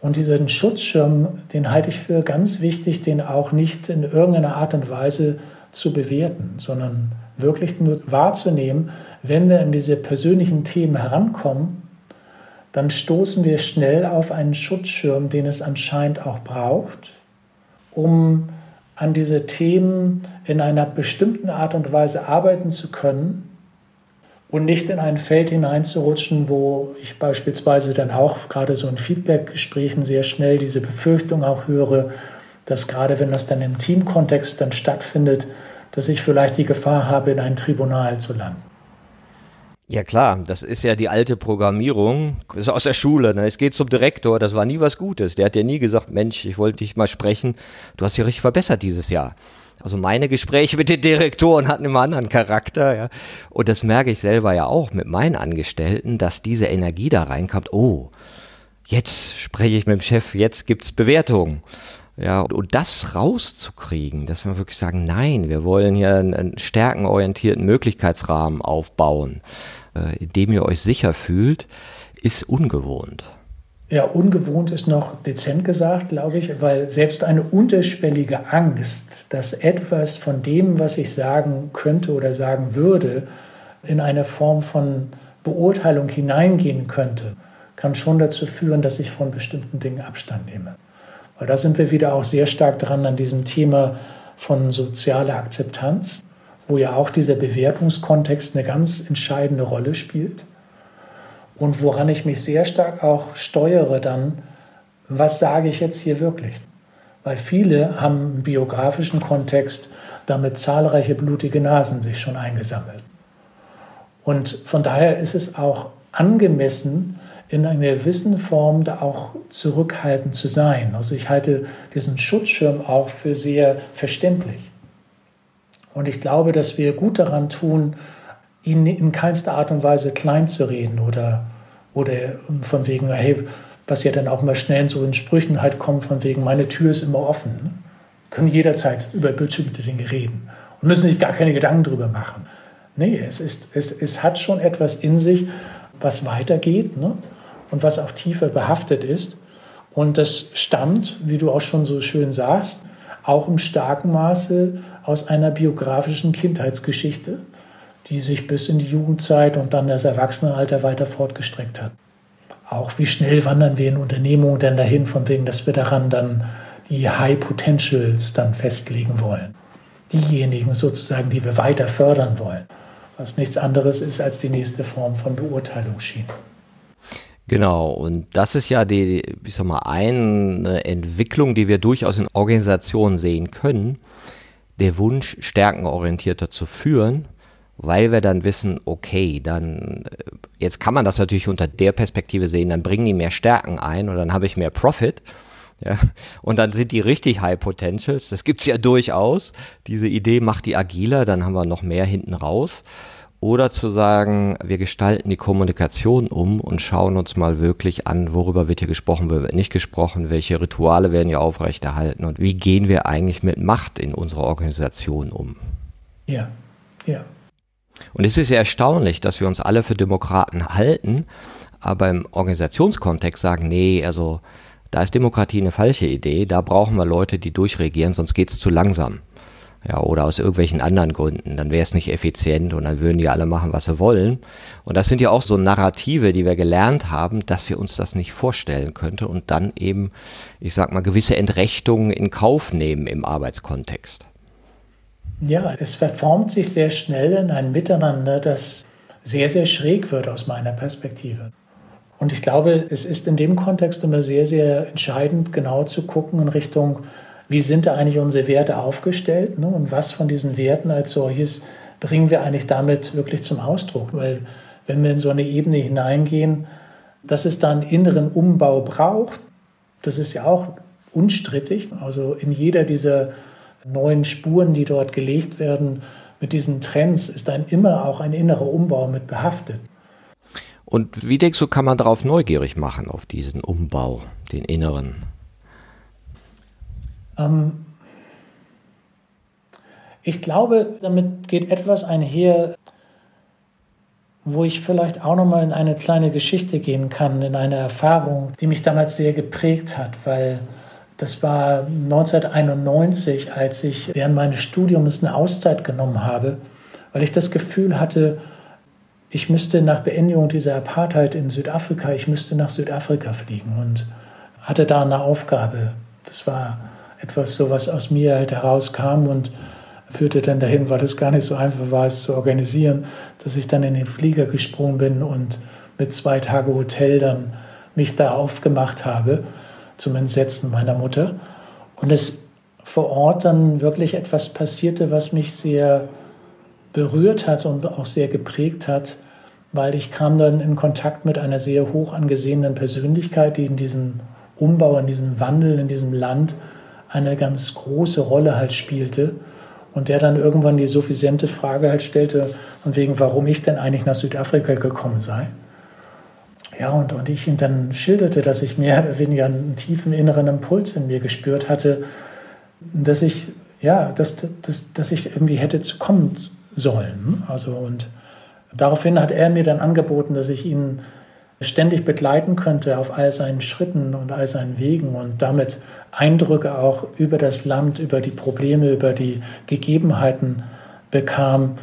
Und diesen Schutzschirm, den halte ich für ganz wichtig, den auch nicht in irgendeiner Art und Weise zu bewerten, sondern wirklich nur wahrzunehmen, wenn wir in diese persönlichen Themen herankommen, dann stoßen wir schnell auf einen Schutzschirm, den es anscheinend auch braucht, um an diese Themen in einer bestimmten Art und Weise arbeiten zu können, und nicht in ein Feld hineinzurutschen, wo ich beispielsweise dann auch gerade so in Feedback-Gesprächen sehr schnell diese Befürchtung auch höre, dass gerade wenn das dann im Teamkontext dann stattfindet, dass ich vielleicht die Gefahr habe, in ein Tribunal zu landen. Ja klar, das ist ja die alte Programmierung, das ist aus der Schule. Ne? Es geht zum Direktor, das war nie was Gutes. Der hat ja nie gesagt, Mensch, ich wollte dich mal sprechen. Du hast dich richtig verbessert dieses Jahr. Also meine Gespräche mit den Direktoren hatten immer anderen Charakter, ja. Und das merke ich selber ja auch mit meinen Angestellten, dass diese Energie da reinkommt. Oh, jetzt spreche ich mit dem Chef, jetzt gibt's Bewertungen. Ja, und das rauszukriegen, dass wir wirklich sagen, nein, wir wollen hier einen stärkenorientierten Möglichkeitsrahmen aufbauen, in dem ihr euch sicher fühlt, ist ungewohnt. Ja, ungewohnt ist noch dezent gesagt, glaube ich, weil selbst eine unterschwellige Angst, dass etwas von dem, was ich sagen könnte oder sagen würde, in eine Form von Beurteilung hineingehen könnte, kann schon dazu führen, dass ich von bestimmten Dingen Abstand nehme. Weil da sind wir wieder auch sehr stark dran an diesem Thema von sozialer Akzeptanz, wo ja auch dieser Bewertungskontext eine ganz entscheidende Rolle spielt und woran ich mich sehr stark auch steuere dann, was sage ich jetzt hier wirklich? Weil viele haben im biografischen Kontext damit zahlreiche blutige Nasen sich schon eingesammelt. Und von daher ist es auch angemessen, in einer gewissen Form da auch zurückhaltend zu sein. Also ich halte diesen Schutzschirm auch für sehr verständlich. Und ich glaube, dass wir gut daran tun, ihn in keinster Art und Weise klein zu reden oder, oder von wegen, hey, was ja dann auch mal schnell so in Sprüchen halt kommt, von wegen, meine Tür ist immer offen. Wir können jederzeit über bestimmte Dinge reden und müssen sich gar keine Gedanken drüber machen. Nee, es, ist, es, es hat schon etwas in sich, was weitergeht ne? und was auch tiefer behaftet ist. Und das stammt, wie du auch schon so schön sagst, auch im starken Maße aus einer biografischen Kindheitsgeschichte, die sich bis in die Jugendzeit und dann das Erwachsenenalter weiter fortgestreckt hat. Auch wie schnell wandern wir in Unternehmungen denn dahin, von wegen, dass wir daran dann die High Potentials dann festlegen wollen. Diejenigen sozusagen, die wir weiter fördern wollen. Was nichts anderes ist als die nächste Form von Beurteilungsschiene. Genau, und das ist ja die, ich sag mal, eine Entwicklung, die wir durchaus in Organisationen sehen können. Der Wunsch, stärkenorientierter zu führen, weil wir dann wissen, okay, dann, äh, jetzt kann man das natürlich unter der Perspektive sehen, dann bringen die mehr Stärken ein und dann habe ich mehr Profit. Ja, und dann sind die richtig High Potentials. Das gibt's ja durchaus. Diese Idee macht die agiler, dann haben wir noch mehr hinten raus. Oder zu sagen, wir gestalten die Kommunikation um und schauen uns mal wirklich an, worüber wird hier gesprochen, worüber wird nicht gesprochen, welche Rituale werden hier aufrechterhalten und wie gehen wir eigentlich mit Macht in unserer Organisation um. Ja, ja. Und es ist ja erstaunlich, dass wir uns alle für Demokraten halten, aber im Organisationskontext sagen, nee, also da ist Demokratie eine falsche Idee, da brauchen wir Leute, die durchregieren, sonst geht es zu langsam ja, oder aus irgendwelchen anderen Gründen, dann wäre es nicht effizient und dann würden die alle machen, was sie wollen. Und das sind ja auch so Narrative, die wir gelernt haben, dass wir uns das nicht vorstellen könnten und dann eben, ich sag mal, gewisse Entrechtungen in Kauf nehmen im Arbeitskontext. Ja, es verformt sich sehr schnell in ein Miteinander, das sehr, sehr schräg wird aus meiner Perspektive. Und ich glaube, es ist in dem Kontext immer sehr, sehr entscheidend, genau zu gucken in Richtung, wie sind da eigentlich unsere Werte aufgestellt ne? und was von diesen Werten als solches bringen wir eigentlich damit wirklich zum Ausdruck. Weil wenn wir in so eine Ebene hineingehen, dass es da einen inneren Umbau braucht, das ist ja auch unstrittig. Also in jeder dieser neuen Spuren, die dort gelegt werden, mit diesen Trends, ist dann immer auch ein innerer Umbau mit behaftet. Und wie denkst du, kann man darauf neugierig machen, auf diesen Umbau, den inneren? Ähm, ich glaube, damit geht etwas einher, wo ich vielleicht auch noch mal in eine kleine Geschichte gehen kann, in eine Erfahrung, die mich damals sehr geprägt hat, weil das war 1991, als ich während meines Studiums eine Auszeit genommen habe, weil ich das Gefühl hatte, ich müsste nach Beendigung dieser Apartheid in Südafrika, ich müsste nach Südafrika fliegen und hatte da eine Aufgabe. Das war etwas so, was aus mir halt herauskam und führte dann dahin, weil es gar nicht so einfach war, es zu organisieren, dass ich dann in den Flieger gesprungen bin und mit zwei Tage Hotel dann mich da aufgemacht habe zum Entsetzen meiner Mutter. Und es vor Ort dann wirklich etwas passierte, was mich sehr berührt hat und auch sehr geprägt hat, weil ich kam dann in Kontakt mit einer sehr hoch angesehenen Persönlichkeit, die in diesem Umbau, in diesem Wandel, in diesem Land eine ganz große Rolle halt spielte und der dann irgendwann die suffisante Frage halt stellte, von wegen, warum ich denn eigentlich nach Südafrika gekommen sei. Ja, und, und ich ihm dann schilderte, dass ich mehr oder weniger einen tiefen inneren Impuls in mir gespürt hatte, dass ich, ja, dass, dass, dass ich irgendwie hätte zu kommen sollen. Also, und daraufhin hat er mir dann angeboten, dass ich ihn ständig begleiten könnte auf all seinen Schritten und all seinen Wegen und damit Eindrücke auch über das Land, über die Probleme, über die Gegebenheiten bekam,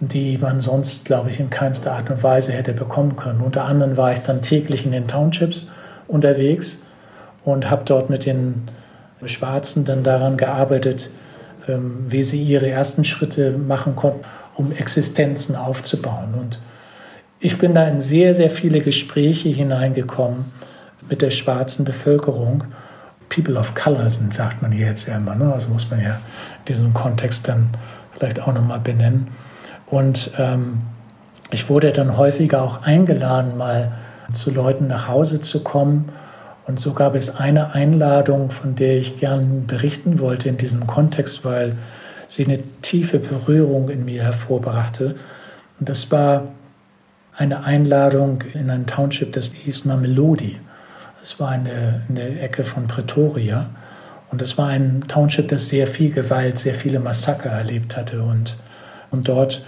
die man sonst, glaube ich, in keinster Art und Weise hätte bekommen können. Unter anderem war ich dann täglich in den Townships unterwegs und habe dort mit den Schwarzen dann daran gearbeitet, ähm, wie sie ihre ersten Schritte machen konnten, um Existenzen aufzubauen. Und ich bin da in sehr, sehr viele Gespräche hineingekommen mit der schwarzen Bevölkerung. People of Color sind, sagt man hier jetzt ja immer. Ne? Also muss man ja in diesem Kontext dann vielleicht auch nochmal benennen. Und ähm, ich wurde dann häufiger auch eingeladen, mal zu Leuten nach Hause zu kommen. Und so gab es eine Einladung, von der ich gern berichten wollte in diesem Kontext, weil sie eine tiefe Berührung in mir hervorbrachte. Und das war eine Einladung in ein Township, das hieß Mamelodi. Es war eine, eine Ecke von Pretoria. Und es war ein Township, das sehr viel Gewalt, sehr viele Massaker erlebt hatte. Und, und dort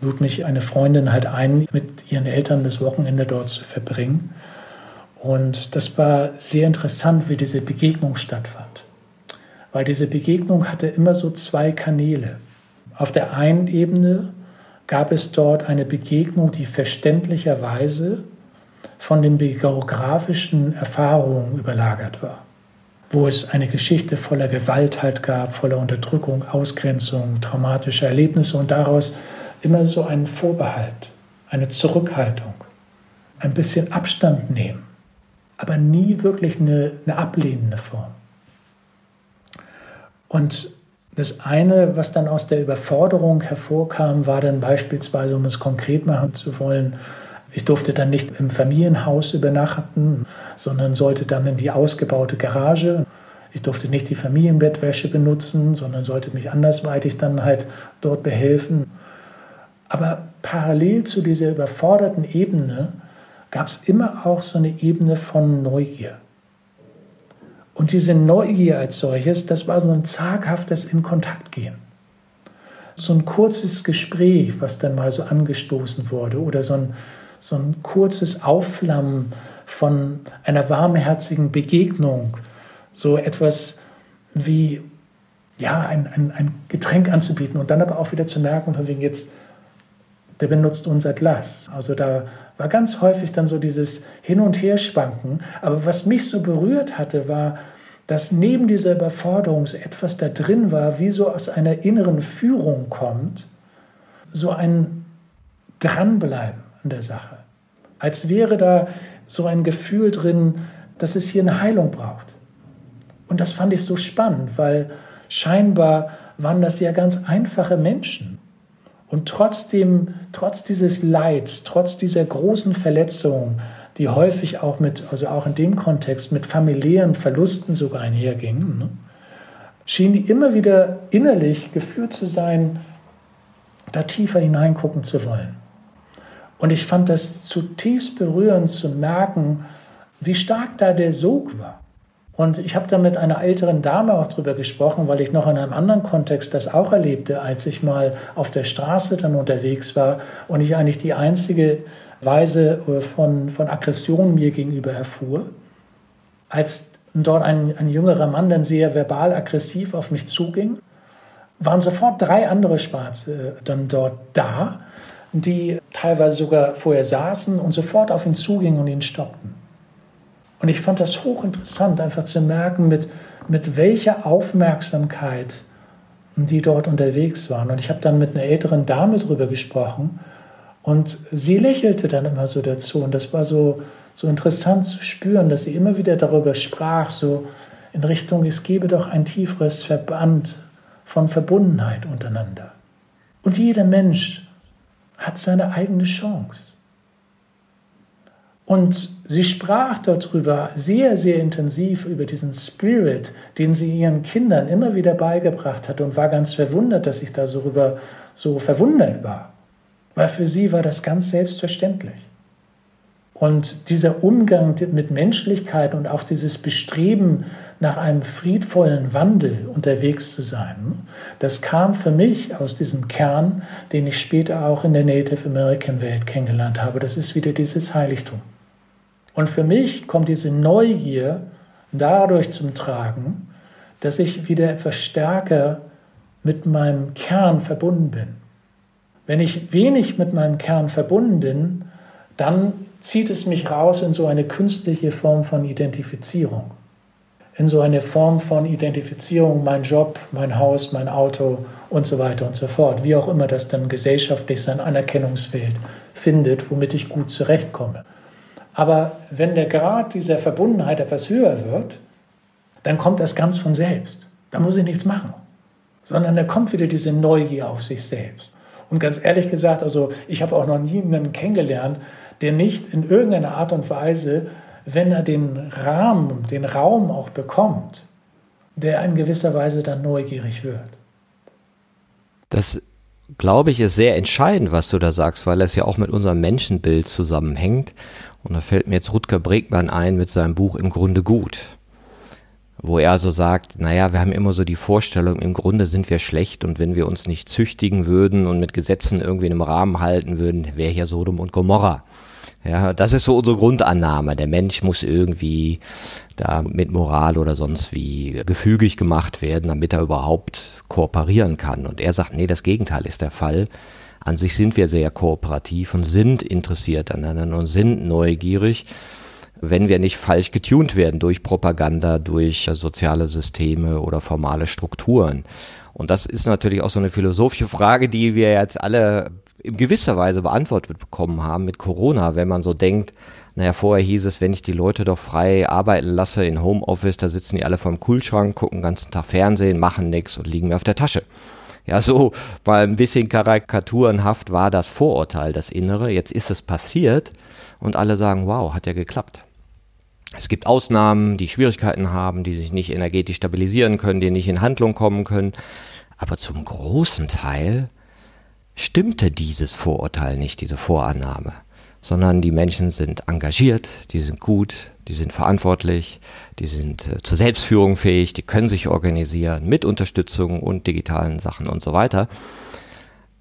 lud mich eine Freundin halt ein, mit ihren Eltern das Wochenende dort zu verbringen. Und das war sehr interessant, wie diese Begegnung stattfand. Weil diese Begegnung hatte immer so zwei Kanäle. Auf der einen Ebene gab es dort eine Begegnung, die verständlicherweise von den biografischen Erfahrungen überlagert war, wo es eine Geschichte voller Gewalt halt gab, voller Unterdrückung, Ausgrenzung, traumatischer Erlebnisse und daraus immer so ein Vorbehalt, eine Zurückhaltung, ein bisschen Abstand nehmen, aber nie wirklich eine, eine ablehnende Form. Und das eine, was dann aus der Überforderung hervorkam, war dann beispielsweise, um es konkret machen zu wollen, ich durfte dann nicht im Familienhaus übernachten, sondern sollte dann in die ausgebaute Garage. Ich durfte nicht die Familienbettwäsche benutzen, sondern sollte mich andersweitig dann halt dort behelfen. Aber parallel zu dieser überforderten Ebene gab es immer auch so eine Ebene von Neugier. Und diese Neugier als solches, das war so ein zaghaftes In Kontakt gehen. So ein kurzes Gespräch, was dann mal so angestoßen wurde, oder so ein, so ein kurzes Aufflammen von einer warmherzigen Begegnung, so etwas wie ja, ein, ein, ein Getränk anzubieten und dann aber auch wieder zu merken, von wegen jetzt, der benutzt unser Glas. Also da war ganz häufig dann so dieses Hin- und Herschwanken. Aber was mich so berührt hatte, war, dass neben dieser Überforderung so etwas da drin war, wie so aus einer inneren Führung kommt, so ein Dranbleiben an der Sache. Als wäre da so ein Gefühl drin, dass es hier eine Heilung braucht. Und das fand ich so spannend, weil scheinbar waren das ja ganz einfache Menschen. Und trotzdem, trotz dieses Leids, trotz dieser großen Verletzungen, die häufig auch mit, also auch in dem Kontext mit familiären Verlusten sogar einhergingen, ne, schien die immer wieder innerlich geführt zu sein, da tiefer hineingucken zu wollen. Und ich fand das zutiefst berührend zu merken, wie stark da der Sog war. Und ich habe da mit einer älteren Dame auch drüber gesprochen, weil ich noch in einem anderen Kontext das auch erlebte, als ich mal auf der Straße dann unterwegs war und ich eigentlich die einzige Weise äh, von, von Aggression mir gegenüber erfuhr. Als dort ein, ein jüngerer Mann dann sehr verbal aggressiv auf mich zuging, waren sofort drei andere Schwarze äh, dann dort da, die teilweise sogar vorher saßen und sofort auf ihn zugingen und ihn stoppten. Und ich fand das hochinteressant, einfach zu merken, mit, mit welcher Aufmerksamkeit die dort unterwegs waren. Und ich habe dann mit einer älteren Dame drüber gesprochen und sie lächelte dann immer so dazu. Und das war so, so interessant zu spüren, dass sie immer wieder darüber sprach, so in Richtung, es gebe doch ein tieferes Verband von Verbundenheit untereinander. Und jeder Mensch hat seine eigene Chance. Und sie sprach darüber sehr, sehr intensiv über diesen Spirit, den sie ihren Kindern immer wieder beigebracht hat und war ganz verwundert, dass ich darüber so verwundert war. Weil für sie war das ganz selbstverständlich. Und dieser Umgang mit Menschlichkeit und auch dieses Bestreben nach einem friedvollen Wandel unterwegs zu sein, das kam für mich aus diesem Kern, den ich später auch in der Native American Welt kennengelernt habe. Das ist wieder dieses Heiligtum. Und für mich kommt diese Neugier dadurch zum Tragen, dass ich wieder etwas stärker mit meinem Kern verbunden bin. Wenn ich wenig mit meinem Kern verbunden bin, dann zieht es mich raus in so eine künstliche Form von Identifizierung. In so eine Form von Identifizierung, mein Job, mein Haus, mein Auto und so weiter und so fort. Wie auch immer das dann gesellschaftlich sein Anerkennungsfeld findet, womit ich gut zurechtkomme. Aber wenn der Grad dieser Verbundenheit etwas höher wird, dann kommt das ganz von selbst. Da muss ich nichts machen. Sondern da kommt wieder diese Neugier auf sich selbst. Und ganz ehrlich gesagt, also ich habe auch noch niemanden kennengelernt, der nicht in irgendeiner Art und Weise, wenn er den Rahmen, den Raum auch bekommt, der in gewisser Weise dann neugierig wird. Das glaube ich, ist sehr entscheidend, was du da sagst, weil es ja auch mit unserem Menschenbild zusammenhängt. Und da fällt mir jetzt Rutger Bregmann ein mit seinem Buch Im Grunde gut. wo er so sagt, naja, wir haben immer so die Vorstellung, im Grunde sind wir schlecht und wenn wir uns nicht züchtigen würden und mit Gesetzen irgendwie in einem Rahmen halten würden, wäre hier Sodom und Gomorra. Ja, das ist so unsere Grundannahme. Der Mensch muss irgendwie da mit Moral oder sonst wie gefügig gemacht werden, damit er überhaupt kooperieren kann. Und er sagt, nee, das Gegenteil ist der Fall. An sich sind wir sehr kooperativ und sind interessiert aneinander und sind neugierig wenn wir nicht falsch getunt werden durch Propaganda, durch soziale Systeme oder formale Strukturen. Und das ist natürlich auch so eine philosophische Frage, die wir jetzt alle in gewisser Weise beantwortet bekommen haben mit Corona, wenn man so denkt, naja, vorher hieß es, wenn ich die Leute doch frei arbeiten lasse in Homeoffice, da sitzen die alle vorm Kühlschrank, gucken den ganzen Tag Fernsehen, machen nichts und liegen mir auf der Tasche. Ja, so mal ein bisschen karikaturenhaft war das Vorurteil, das Innere. Jetzt ist es passiert und alle sagen, wow, hat ja geklappt. Es gibt Ausnahmen, die Schwierigkeiten haben, die sich nicht energetisch stabilisieren können, die nicht in Handlung kommen können. Aber zum großen Teil stimmte dieses Vorurteil nicht, diese Vorannahme, sondern die Menschen sind engagiert, die sind gut, die sind verantwortlich, die sind äh, zur Selbstführung fähig, die können sich organisieren mit Unterstützung und digitalen Sachen und so weiter.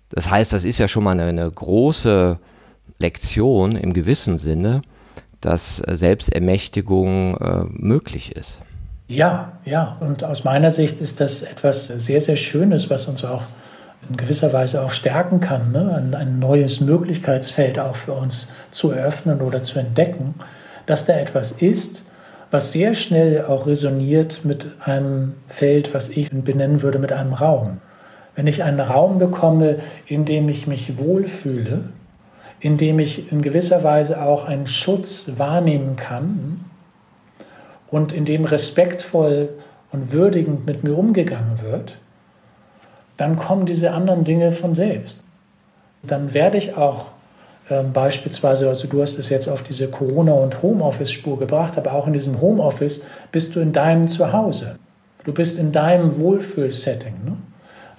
Das heißt, das ist ja schon mal eine, eine große Lektion im gewissen Sinne, dass Selbstermächtigung äh, möglich ist. Ja, ja. Und aus meiner Sicht ist das etwas sehr, sehr Schönes, was uns auch in gewisser Weise auch stärken kann, ne? ein, ein neues Möglichkeitsfeld auch für uns zu eröffnen oder zu entdecken, dass da etwas ist, was sehr schnell auch resoniert mit einem Feld, was ich benennen würde, mit einem Raum. Wenn ich einen Raum bekomme, in dem ich mich wohlfühle, indem ich in gewisser Weise auch einen Schutz wahrnehmen kann und in dem respektvoll und würdigend mit mir umgegangen wird, dann kommen diese anderen Dinge von selbst. Dann werde ich auch beispielsweise, also du hast es jetzt auf diese Corona- und Homeoffice-Spur gebracht, aber auch in diesem Homeoffice bist du in deinem Zuhause. Du bist in deinem Wohlfühlsetting. Ne?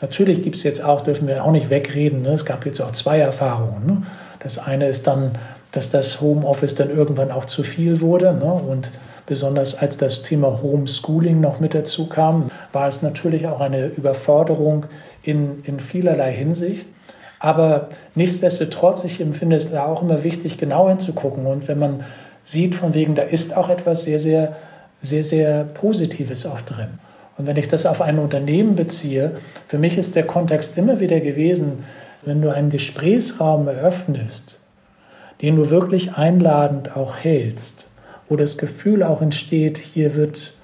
Natürlich gibt es jetzt auch, dürfen wir auch nicht wegreden, ne? es gab jetzt auch zwei Erfahrungen. Ne? Das eine ist dann, dass das Homeoffice dann irgendwann auch zu viel wurde. Ne? Und besonders als das Thema Homeschooling noch mit dazu kam, war es natürlich auch eine Überforderung in, in vielerlei Hinsicht. Aber nichtsdestotrotz, ich empfinde es da auch immer wichtig, genau hinzugucken. Und wenn man sieht, von wegen, da ist auch etwas sehr, sehr, sehr, sehr Positives auch drin. Und wenn ich das auf ein Unternehmen beziehe, für mich ist der Kontext immer wieder gewesen, wenn du einen Gesprächsraum eröffnest, den du wirklich einladend auch hältst, wo das Gefühl auch entsteht, hier wird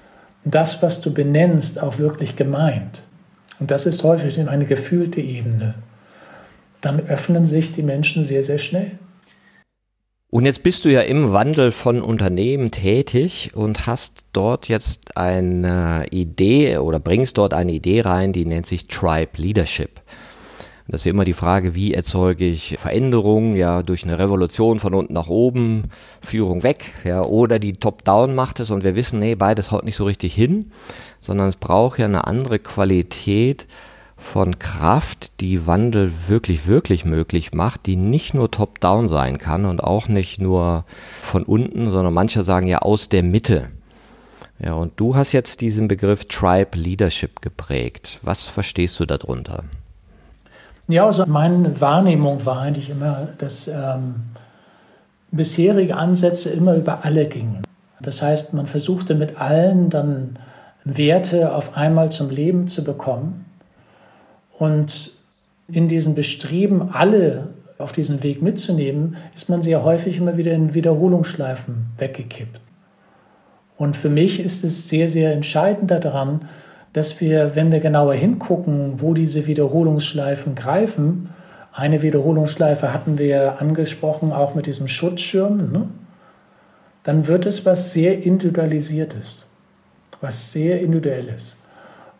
das, was du benennst, auch wirklich gemeint. Und das ist häufig in eine gefühlte Ebene. Dann öffnen sich die Menschen sehr, sehr schnell. Und jetzt bist du ja im Wandel von Unternehmen tätig und hast dort jetzt eine Idee oder bringst dort eine Idee rein, die nennt sich Tribe Leadership. Das ist ja immer die Frage, wie erzeuge ich Veränderungen, ja, durch eine Revolution von unten nach oben, Führung weg, ja, oder die Top-Down macht es und wir wissen, nee, beides haut nicht so richtig hin, sondern es braucht ja eine andere Qualität von Kraft, die Wandel wirklich, wirklich möglich macht, die nicht nur Top-Down sein kann und auch nicht nur von unten, sondern manche sagen ja aus der Mitte. Ja, und du hast jetzt diesen Begriff Tribe Leadership geprägt. Was verstehst du darunter? Ja, also meine Wahrnehmung war eigentlich immer, dass ähm, bisherige Ansätze immer über alle gingen. Das heißt, man versuchte mit allen dann Werte auf einmal zum Leben zu bekommen. Und in diesem Bestreben, alle auf diesen Weg mitzunehmen, ist man sehr häufig immer wieder in Wiederholungsschleifen weggekippt. Und für mich ist es sehr, sehr entscheidend daran, dass wir, wenn wir genauer hingucken, wo diese Wiederholungsschleifen greifen, eine Wiederholungsschleife hatten wir angesprochen, auch mit diesem Schutzschirm, ne? dann wird es was sehr Individualisiertes, was sehr Individuelles.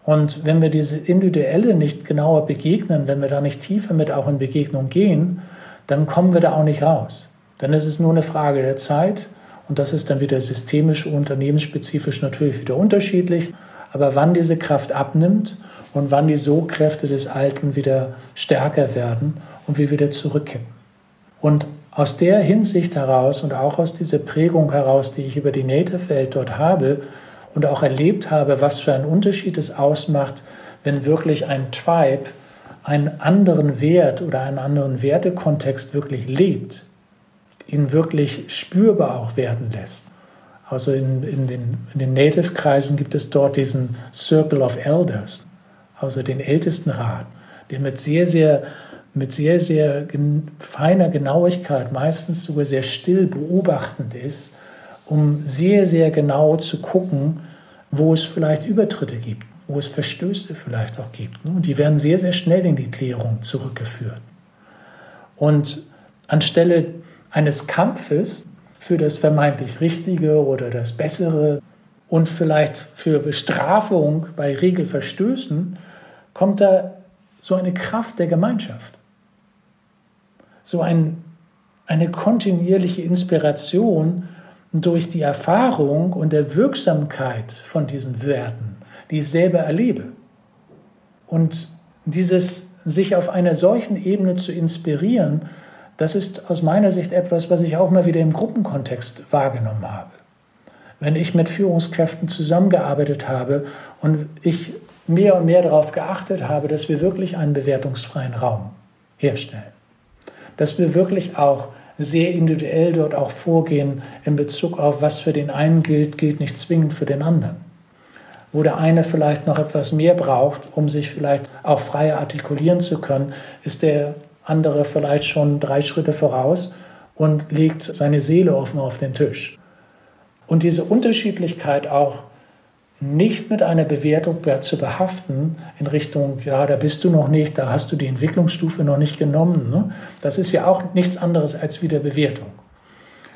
Und wenn wir diese Individuelle nicht genauer begegnen, wenn wir da nicht tiefer mit auch in Begegnung gehen, dann kommen wir da auch nicht raus. Dann ist es nur eine Frage der Zeit und das ist dann wieder systemisch, unternehmensspezifisch natürlich wieder unterschiedlich. Aber wann diese Kraft abnimmt und wann die So-Kräfte des Alten wieder stärker werden und wir wieder zurückkippen. Und aus der Hinsicht heraus und auch aus dieser Prägung heraus, die ich über die Native-Welt dort habe und auch erlebt habe, was für einen Unterschied es ausmacht, wenn wirklich ein Tribe einen anderen Wert oder einen anderen Wertekontext wirklich lebt, ihn wirklich spürbar auch werden lässt. Also in, in den, in den Native-Kreisen gibt es dort diesen Circle of Elders, also den Ältestenrat, der mit sehr, sehr, mit sehr, sehr feiner Genauigkeit, meistens sogar sehr still beobachtend ist, um sehr, sehr genau zu gucken, wo es vielleicht Übertritte gibt wo es Verstöße vielleicht auch gibt. Ne? Und die werden sehr, sehr schnell in die Klärung zurückgeführt. Und anstelle eines Kampfes für das vermeintlich Richtige oder das Bessere und vielleicht für Bestrafung bei Regelverstößen, kommt da so eine Kraft der Gemeinschaft. So ein, eine kontinuierliche Inspiration durch die Erfahrung und der Wirksamkeit von diesen Werten die ich selber erlebe. Und dieses sich auf einer solchen Ebene zu inspirieren, das ist aus meiner Sicht etwas, was ich auch mal wieder im Gruppenkontext wahrgenommen habe. Wenn ich mit Führungskräften zusammengearbeitet habe und ich mehr und mehr darauf geachtet habe, dass wir wirklich einen bewertungsfreien Raum herstellen. Dass wir wirklich auch sehr individuell dort auch vorgehen in Bezug auf, was für den einen gilt, gilt nicht zwingend für den anderen wo der eine vielleicht noch etwas mehr braucht, um sich vielleicht auch frei artikulieren zu können, ist der andere vielleicht schon drei Schritte voraus und legt seine Seele offen auf den Tisch. Und diese Unterschiedlichkeit auch nicht mit einer Bewertung zu behaften in Richtung, ja, da bist du noch nicht, da hast du die Entwicklungsstufe noch nicht genommen. Ne? Das ist ja auch nichts anderes als wieder Bewertung.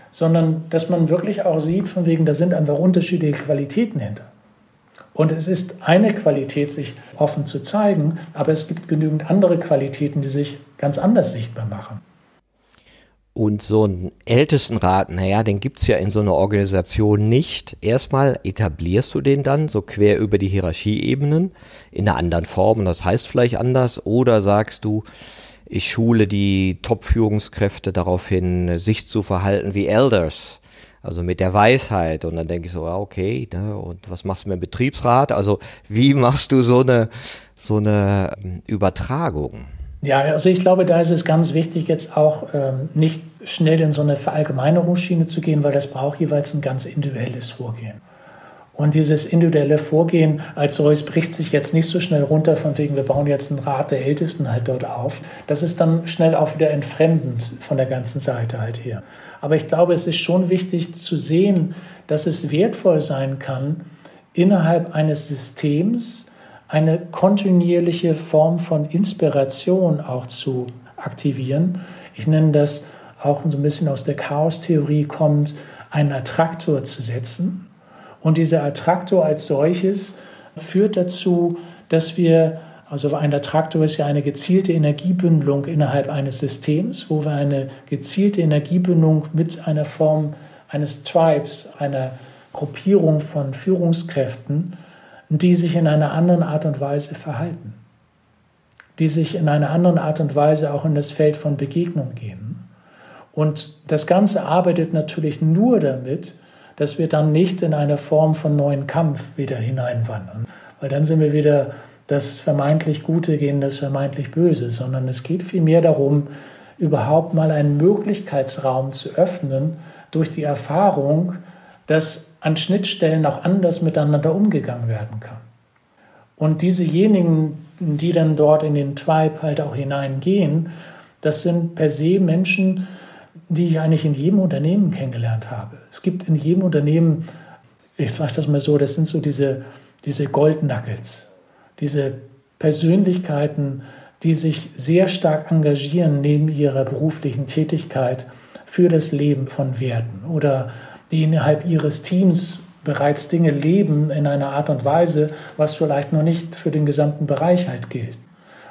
Sondern dass man wirklich auch sieht, von wegen, da sind einfach unterschiedliche Qualitäten hinter. Und es ist eine Qualität, sich offen zu zeigen, aber es gibt genügend andere Qualitäten, die sich ganz anders sichtbar machen. Und so einen Ältestenrat, naja, den gibt es ja in so einer Organisation nicht. Erstmal etablierst du den dann so quer über die Hierarchieebenen in einer anderen Form, das heißt vielleicht anders, oder sagst du, ich schule die Top-Führungskräfte darauf hin, sich zu verhalten wie Elders also mit der Weisheit. Und dann denke ich so, okay, ne, und was machst du mit dem Betriebsrat? Also wie machst du so eine, so eine ähm, Übertragung? Ja, also ich glaube, da ist es ganz wichtig, jetzt auch ähm, nicht schnell in so eine Verallgemeinerungsschiene zu gehen, weil das braucht jeweils ein ganz individuelles Vorgehen. Und dieses individuelle Vorgehen als solches bricht sich jetzt nicht so schnell runter, von wegen, wir bauen jetzt einen Rat der Ältesten halt dort auf. Das ist dann schnell auch wieder entfremdend von der ganzen Seite halt her. Aber ich glaube, es ist schon wichtig zu sehen, dass es wertvoll sein kann, innerhalb eines Systems eine kontinuierliche Form von Inspiration auch zu aktivieren. Ich nenne das auch so ein bisschen aus der Chaos-Theorie kommt, einen Attraktor zu setzen. Und dieser Attraktor als solches führt dazu, dass wir also ein Attraktor ist ja eine gezielte Energiebündelung innerhalb eines Systems, wo wir eine gezielte Energiebündelung mit einer Form eines Tribes, einer Gruppierung von Führungskräften, die sich in einer anderen Art und Weise verhalten, die sich in einer anderen Art und Weise auch in das Feld von Begegnung gehen. Und das Ganze arbeitet natürlich nur damit, dass wir dann nicht in eine Form von neuen Kampf wieder hineinwandern, weil dann sind wir wieder das vermeintlich Gute gegen das vermeintlich Böse, sondern es geht vielmehr darum, überhaupt mal einen Möglichkeitsraum zu öffnen durch die Erfahrung, dass an Schnittstellen auch anders miteinander umgegangen werden kann. Und diesejenigen, die dann dort in den Tribe halt auch hineingehen, das sind per se Menschen, die ich eigentlich in jedem Unternehmen kennengelernt habe. Es gibt in jedem Unternehmen, ich sage das mal so, das sind so diese, diese Goldnuggets diese Persönlichkeiten, die sich sehr stark engagieren neben ihrer beruflichen Tätigkeit für das Leben von Werten oder die innerhalb ihres Teams bereits Dinge leben in einer Art und Weise, was vielleicht noch nicht für den gesamten Bereich halt gilt.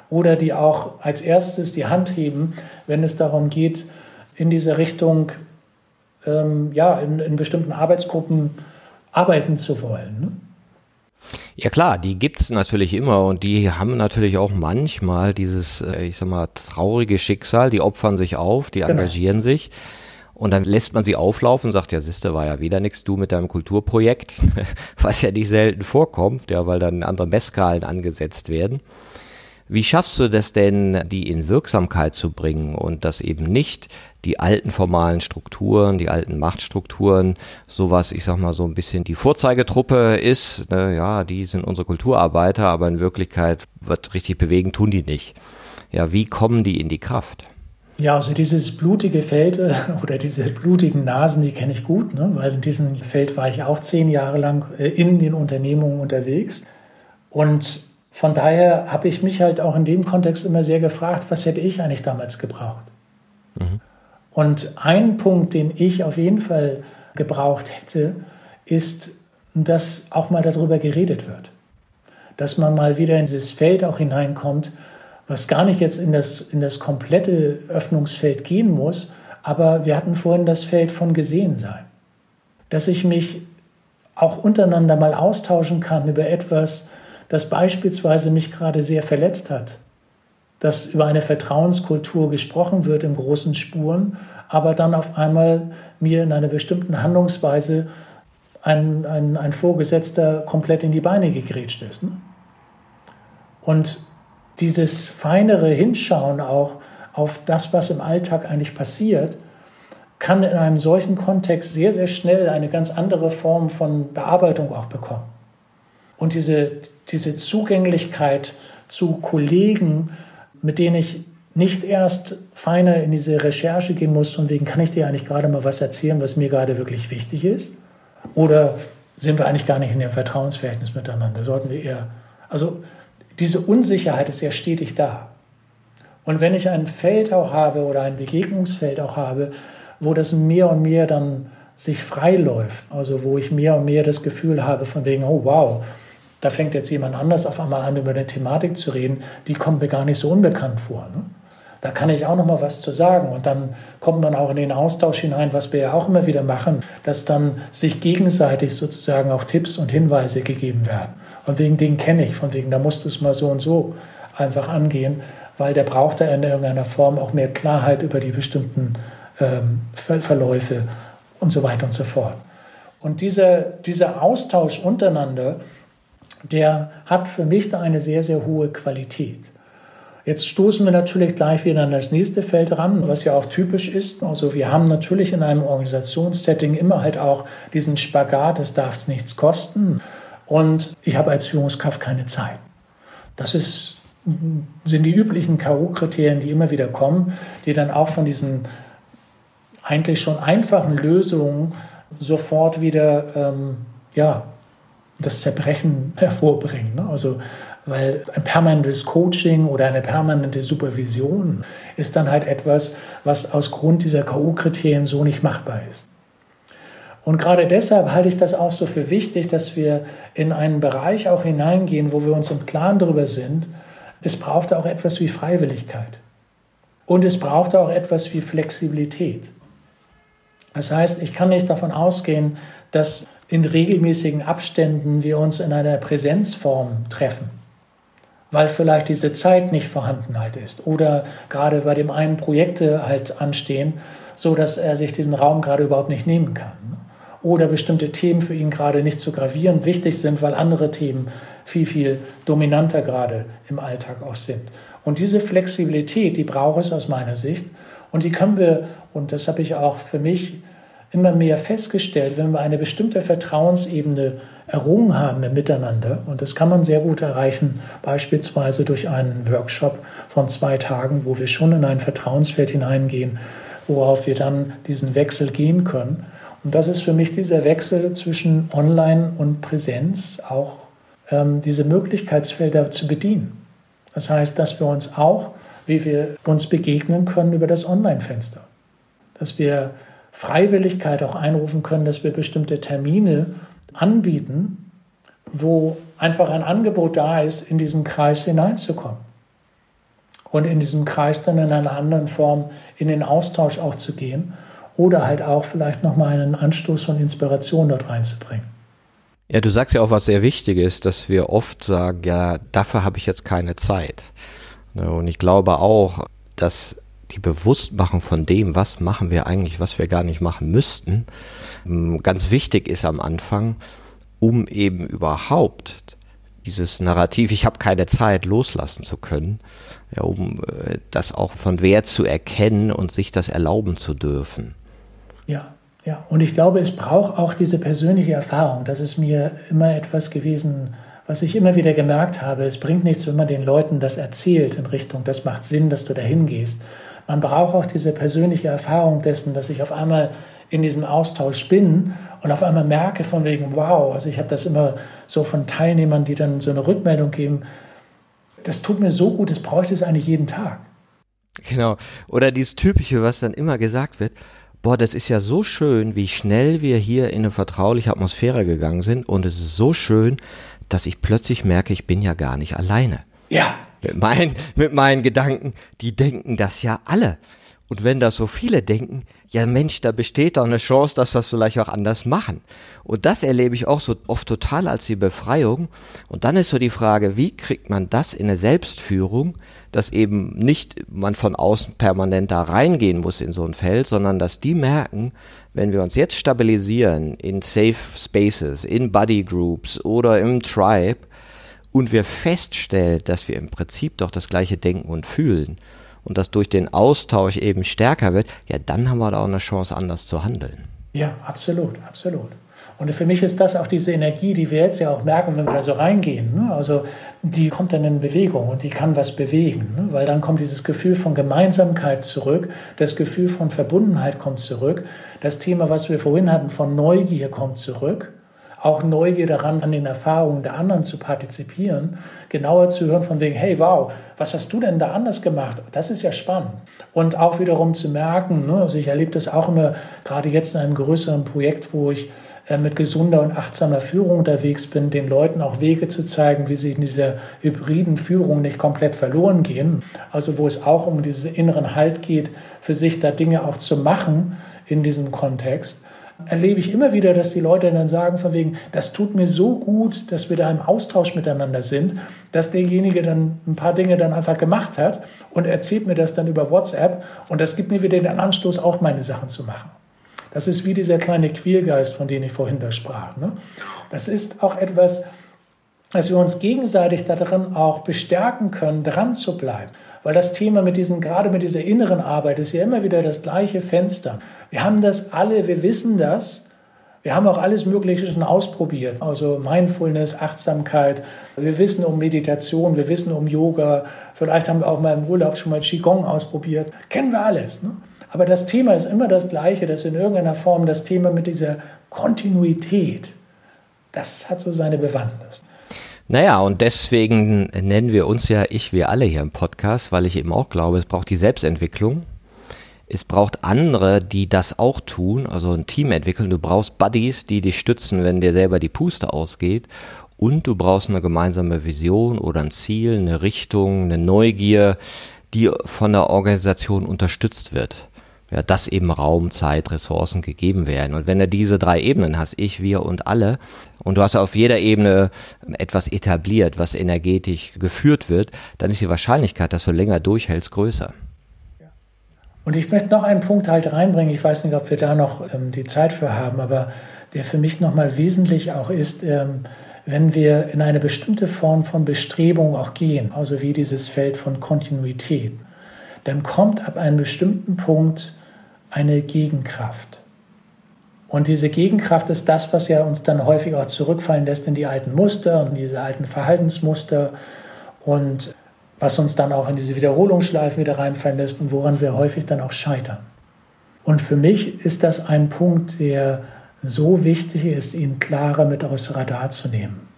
Oder die auch als erstes die Hand heben, wenn es darum geht, in dieser Richtung, ähm, ja, in, in bestimmten Arbeitsgruppen arbeiten zu wollen. Ne? Ja klar, die gibt's natürlich immer und die haben natürlich auch manchmal dieses, äh, ich sag mal, traurige Schicksal, die opfern sich auf, die genau. engagieren sich Und dann lässt man sie auflaufen sagt, ja, Sister, war ja wieder nichts, du mit deinem Kulturprojekt, was ja nicht selten vorkommt, ja, weil dann andere Messskalen angesetzt werden. Wie schaffst du das denn, die in Wirksamkeit zu bringen und dass eben nicht die alten formalen Strukturen, die alten Machtstrukturen, sowas, ich sag mal, so ein bisschen die Vorzeigetruppe ist, ne, ja, die sind unsere Kulturarbeiter, aber in Wirklichkeit wird richtig bewegen, tun die nicht. Ja, wie kommen die in die Kraft? Ja, also dieses blutige Feld äh, oder diese blutigen Nasen, die kenne ich gut, ne? weil in diesem Feld war ich auch zehn Jahre lang äh, in den Unternehmungen unterwegs. Und von daher habe ich mich halt auch in dem Kontext immer sehr gefragt, was hätte ich eigentlich damals gebraucht? Mhm. Und ein Punkt, den ich auf jeden Fall gebraucht hätte, ist, dass auch mal darüber geredet wird. Dass man mal wieder in dieses Feld auch hineinkommt, was gar nicht jetzt in das, in das komplette Öffnungsfeld gehen muss, aber wir hatten vorhin das Feld von Gesehensein. Dass ich mich auch untereinander mal austauschen kann über etwas, das beispielsweise mich gerade sehr verletzt hat dass über eine Vertrauenskultur gesprochen wird in großen Spuren, aber dann auf einmal mir in einer bestimmten Handlungsweise ein, ein, ein Vorgesetzter komplett in die Beine gegrätscht ist. Ne? Und dieses feinere Hinschauen auch auf das, was im Alltag eigentlich passiert, kann in einem solchen Kontext sehr, sehr schnell eine ganz andere Form von Bearbeitung auch bekommen. Und diese, diese Zugänglichkeit zu Kollegen, mit denen ich nicht erst feiner in diese Recherche gehen muss, von wegen, kann ich dir eigentlich gerade mal was erzählen, was mir gerade wirklich wichtig ist? Oder sind wir eigentlich gar nicht in dem Vertrauensverhältnis miteinander? Sollten wir eher, also diese Unsicherheit ist ja stetig da. Und wenn ich ein Feld auch habe oder ein Begegnungsfeld auch habe, wo das mehr und mehr dann sich freiläuft, also wo ich mehr und mehr das Gefühl habe von wegen, oh wow, da fängt jetzt jemand anders auf einmal an, über eine Thematik zu reden, die kommt mir gar nicht so unbekannt vor. Ne? Da kann ich auch noch mal was zu sagen. Und dann kommt man auch in den Austausch hinein, was wir ja auch immer wieder machen, dass dann sich gegenseitig sozusagen auch Tipps und Hinweise gegeben werden. Und wegen den kenne ich, von wegen, da musst du es mal so und so einfach angehen, weil der braucht da in irgendeiner Form auch mehr Klarheit über die bestimmten ähm, Verläufe und so weiter und so fort. Und dieser, dieser Austausch untereinander, der hat für mich da eine sehr, sehr hohe Qualität. Jetzt stoßen wir natürlich gleich wieder an das nächste Feld ran, was ja auch typisch ist. Also wir haben natürlich in einem Organisationssetting immer halt auch diesen Spagat, es darf nichts kosten. Und ich habe als Führungskraft keine Zeit. Das ist, sind die üblichen K.O.-Kriterien, die immer wieder kommen, die dann auch von diesen eigentlich schon einfachen Lösungen sofort wieder ähm, ja, das Zerbrechen hervorbringen. Ne? Also, weil ein permanentes Coaching oder eine permanente Supervision ist dann halt etwas, was aus Grund dieser K.O.-Kriterien so nicht machbar ist. Und gerade deshalb halte ich das auch so für wichtig, dass wir in einen Bereich auch hineingehen, wo wir uns im Klaren darüber sind, es braucht auch etwas wie Freiwilligkeit. Und es braucht auch etwas wie Flexibilität. Das heißt, ich kann nicht davon ausgehen, dass in regelmäßigen Abständen wir uns in einer Präsenzform treffen, weil vielleicht diese Zeit nicht vorhanden halt ist oder gerade bei dem einen Projekte halt anstehen, so dass er sich diesen Raum gerade überhaupt nicht nehmen kann. Oder bestimmte Themen für ihn gerade nicht zu gravierend wichtig sind, weil andere Themen viel, viel dominanter gerade im Alltag auch sind. Und diese Flexibilität, die braucht es aus meiner Sicht. Und die können wir, und das habe ich auch für mich immer mehr festgestellt, wenn wir eine bestimmte Vertrauensebene errungen haben im Miteinander, und das kann man sehr gut erreichen, beispielsweise durch einen Workshop von zwei Tagen, wo wir schon in ein Vertrauensfeld hineingehen, worauf wir dann diesen Wechsel gehen können. Und das ist für mich dieser Wechsel zwischen Online und Präsenz, auch ähm, diese Möglichkeitsfelder zu bedienen. Das heißt, dass wir uns auch, wie wir uns begegnen können, über das Online-Fenster. Dass wir Freiwilligkeit auch einrufen können, dass wir bestimmte Termine anbieten, wo einfach ein Angebot da ist, in diesen Kreis hineinzukommen. Und in diesem Kreis dann in einer anderen Form in den Austausch auch zu gehen oder halt auch vielleicht nochmal einen Anstoß von Inspiration dort reinzubringen. Ja, du sagst ja auch was sehr Wichtiges, dass wir oft sagen, ja, dafür habe ich jetzt keine Zeit. Und ich glaube auch, dass die Bewusstmachung von dem, was machen wir eigentlich, was wir gar nicht machen müssten, ähm, ganz wichtig ist am Anfang, um eben überhaupt dieses Narrativ, ich habe keine Zeit, loslassen zu können, ja, um äh, das auch von Wert zu erkennen und sich das erlauben zu dürfen. Ja, ja. Und ich glaube, es braucht auch diese persönliche Erfahrung. Das ist mir immer etwas gewesen, was ich immer wieder gemerkt habe. Es bringt nichts, wenn man den Leuten das erzählt in Richtung, das macht Sinn, dass du dahin gehst. Man braucht auch diese persönliche Erfahrung dessen, dass ich auf einmal in diesem Austausch bin und auf einmal merke von wegen, wow, also ich habe das immer so von Teilnehmern, die dann so eine Rückmeldung geben, das tut mir so gut, das bräuchte es eigentlich jeden Tag. Genau. Oder dieses Typische, was dann immer gesagt wird, boah, das ist ja so schön, wie schnell wir hier in eine vertrauliche Atmosphäre gegangen sind und es ist so schön, dass ich plötzlich merke, ich bin ja gar nicht alleine. Ja. Mit, mein, mit meinen Gedanken, die denken das ja alle. Und wenn das so viele denken, ja Mensch, da besteht doch eine Chance, dass wir es vielleicht auch anders machen. Und das erlebe ich auch so oft total als die Befreiung. Und dann ist so die Frage, wie kriegt man das in eine Selbstführung, dass eben nicht man von außen permanent da reingehen muss in so ein Feld, sondern dass die merken, wenn wir uns jetzt stabilisieren in Safe Spaces, in Buddy Groups oder im Tribe und wir feststellen, dass wir im Prinzip doch das gleiche denken und fühlen, und das durch den Austausch eben stärker wird, ja, dann haben wir da auch eine Chance, anders zu handeln. Ja, absolut, absolut. Und für mich ist das auch diese Energie, die wir jetzt ja auch merken, wenn wir da so reingehen. Ne? Also die kommt dann in Bewegung und die kann was bewegen, ne? weil dann kommt dieses Gefühl von Gemeinsamkeit zurück, das Gefühl von Verbundenheit kommt zurück, das Thema, was wir vorhin hatten, von Neugier kommt zurück auch Neugier daran, an den Erfahrungen der anderen zu partizipieren, genauer zu hören von wegen, hey, wow, was hast du denn da anders gemacht? Das ist ja spannend. Und auch wiederum zu merken, ne, also ich erlebe das auch immer, gerade jetzt in einem größeren Projekt, wo ich äh, mit gesunder und achtsamer Führung unterwegs bin, den Leuten auch Wege zu zeigen, wie sie in dieser hybriden Führung nicht komplett verloren gehen. Also wo es auch um diesen inneren Halt geht, für sich da Dinge auch zu machen in diesem Kontext erlebe ich immer wieder, dass die Leute dann sagen von wegen, das tut mir so gut, dass wir da im Austausch miteinander sind, dass derjenige dann ein paar Dinge dann einfach gemacht hat und erzählt mir das dann über WhatsApp und das gibt mir wieder den Anstoß, auch meine Sachen zu machen. Das ist wie dieser kleine Quälgeist, von dem ich vorhin da sprach. Ne? Das ist auch etwas, dass wir uns gegenseitig darin auch bestärken können, dran zu bleiben. Weil das Thema mit diesen, gerade mit dieser inneren Arbeit ist ja immer wieder das gleiche Fenster. Wir haben das alle, wir wissen das. Wir haben auch alles Mögliche schon ausprobiert. Also Mindfulness, Achtsamkeit. Wir wissen um Meditation, wir wissen um Yoga. Vielleicht haben wir auch mal im Urlaub schon mal Qigong ausprobiert. Kennen wir alles. Ne? Aber das Thema ist immer das gleiche, dass in irgendeiner Form das Thema mit dieser Kontinuität, das hat so seine Bewandtnis. Naja, und deswegen nennen wir uns ja ich, wir alle hier im Podcast, weil ich eben auch glaube, es braucht die Selbstentwicklung. Es braucht andere, die das auch tun, also ein Team entwickeln. Du brauchst Buddies, die dich stützen, wenn dir selber die Puste ausgeht. Und du brauchst eine gemeinsame Vision oder ein Ziel, eine Richtung, eine Neugier, die von der Organisation unterstützt wird ja, dass eben Raum, Zeit, Ressourcen gegeben werden. Und wenn du diese drei Ebenen hast, ich, wir und alle, und du hast auf jeder Ebene etwas etabliert, was energetisch geführt wird, dann ist die Wahrscheinlichkeit, dass du länger durchhältst, größer. Und ich möchte noch einen Punkt halt reinbringen. Ich weiß nicht, ob wir da noch ähm, die Zeit für haben, aber der für mich nochmal wesentlich auch ist, ähm, wenn wir in eine bestimmte Form von Bestrebung auch gehen, also wie dieses Feld von Kontinuität, dann kommt ab einem bestimmten Punkt eine Gegenkraft. Und diese Gegenkraft ist das, was ja uns dann häufig auch zurückfallen lässt in die alten Muster und diese alten Verhaltensmuster und was uns dann auch in diese Wiederholungsschleifen wieder reinfallen lässt und woran wir häufig dann auch scheitern. Und für mich ist das ein Punkt, der so wichtig ist, ihn klarer mit aufs Radar zu nehmen,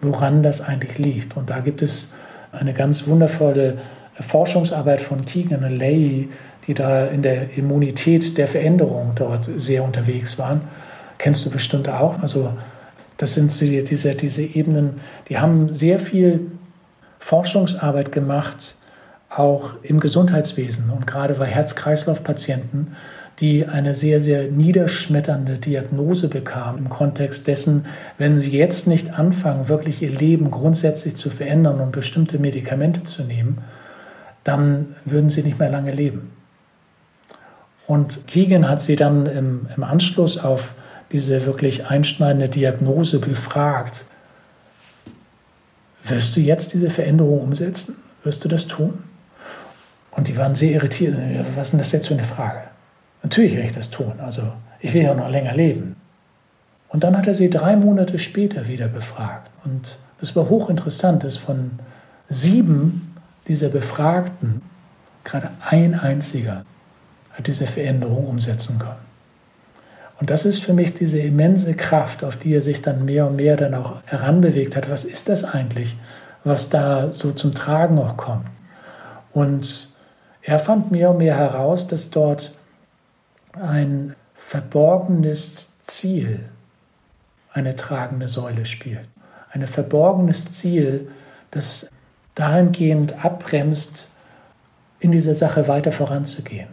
woran das eigentlich liegt. Und da gibt es eine ganz wundervolle Forschungsarbeit von Keegan und Leahy, die da in der Immunität der Veränderung dort sehr unterwegs waren. Kennst du bestimmt auch. Also das sind diese, diese Ebenen, die haben sehr viel Forschungsarbeit gemacht, auch im Gesundheitswesen und gerade bei Herz-Kreislauf-Patienten, die eine sehr, sehr niederschmetternde Diagnose bekamen im Kontext dessen, wenn sie jetzt nicht anfangen, wirklich ihr Leben grundsätzlich zu verändern und bestimmte Medikamente zu nehmen, dann würden sie nicht mehr lange leben. Und Keegan hat sie dann im, im Anschluss auf diese wirklich einschneidende Diagnose befragt. Wirst du jetzt diese Veränderung umsetzen? Wirst du das tun? Und die waren sehr irritiert. Was ist denn das jetzt für eine Frage? Natürlich werde ich das tun. Also ich will ja noch länger leben. Und dann hat er sie drei Monate später wieder befragt. Und es war hochinteressant, dass von sieben dieser Befragten gerade ein einziger hat diese Veränderung umsetzen können. Und das ist für mich diese immense Kraft, auf die er sich dann mehr und mehr dann auch heranbewegt hat. Was ist das eigentlich, was da so zum Tragen auch kommt? Und er fand mehr und mehr heraus, dass dort ein verborgenes Ziel eine tragende Säule spielt. Ein verborgenes Ziel, das dahingehend abbremst, in dieser Sache weiter voranzugehen.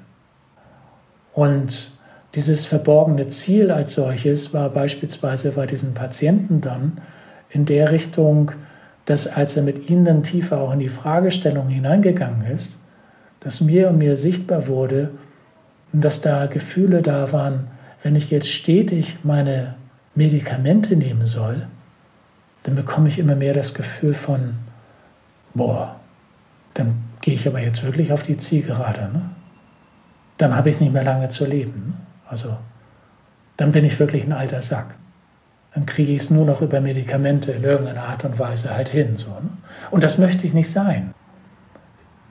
Und dieses verborgene Ziel als solches war beispielsweise bei diesen Patienten dann in der Richtung, dass als er mit ihnen dann tiefer auch in die Fragestellung hineingegangen ist, dass mir und mir sichtbar wurde, dass da Gefühle da waren, wenn ich jetzt stetig meine Medikamente nehmen soll, dann bekomme ich immer mehr das Gefühl von, boah, dann gehe ich aber jetzt wirklich auf die Zielgerade. Ne? Dann habe ich nicht mehr lange zu leben. Ne? Also dann bin ich wirklich ein alter Sack. Dann kriege ich es nur noch über Medikamente in irgendeiner Art und Weise halt hin. So, ne? Und das möchte ich nicht sein.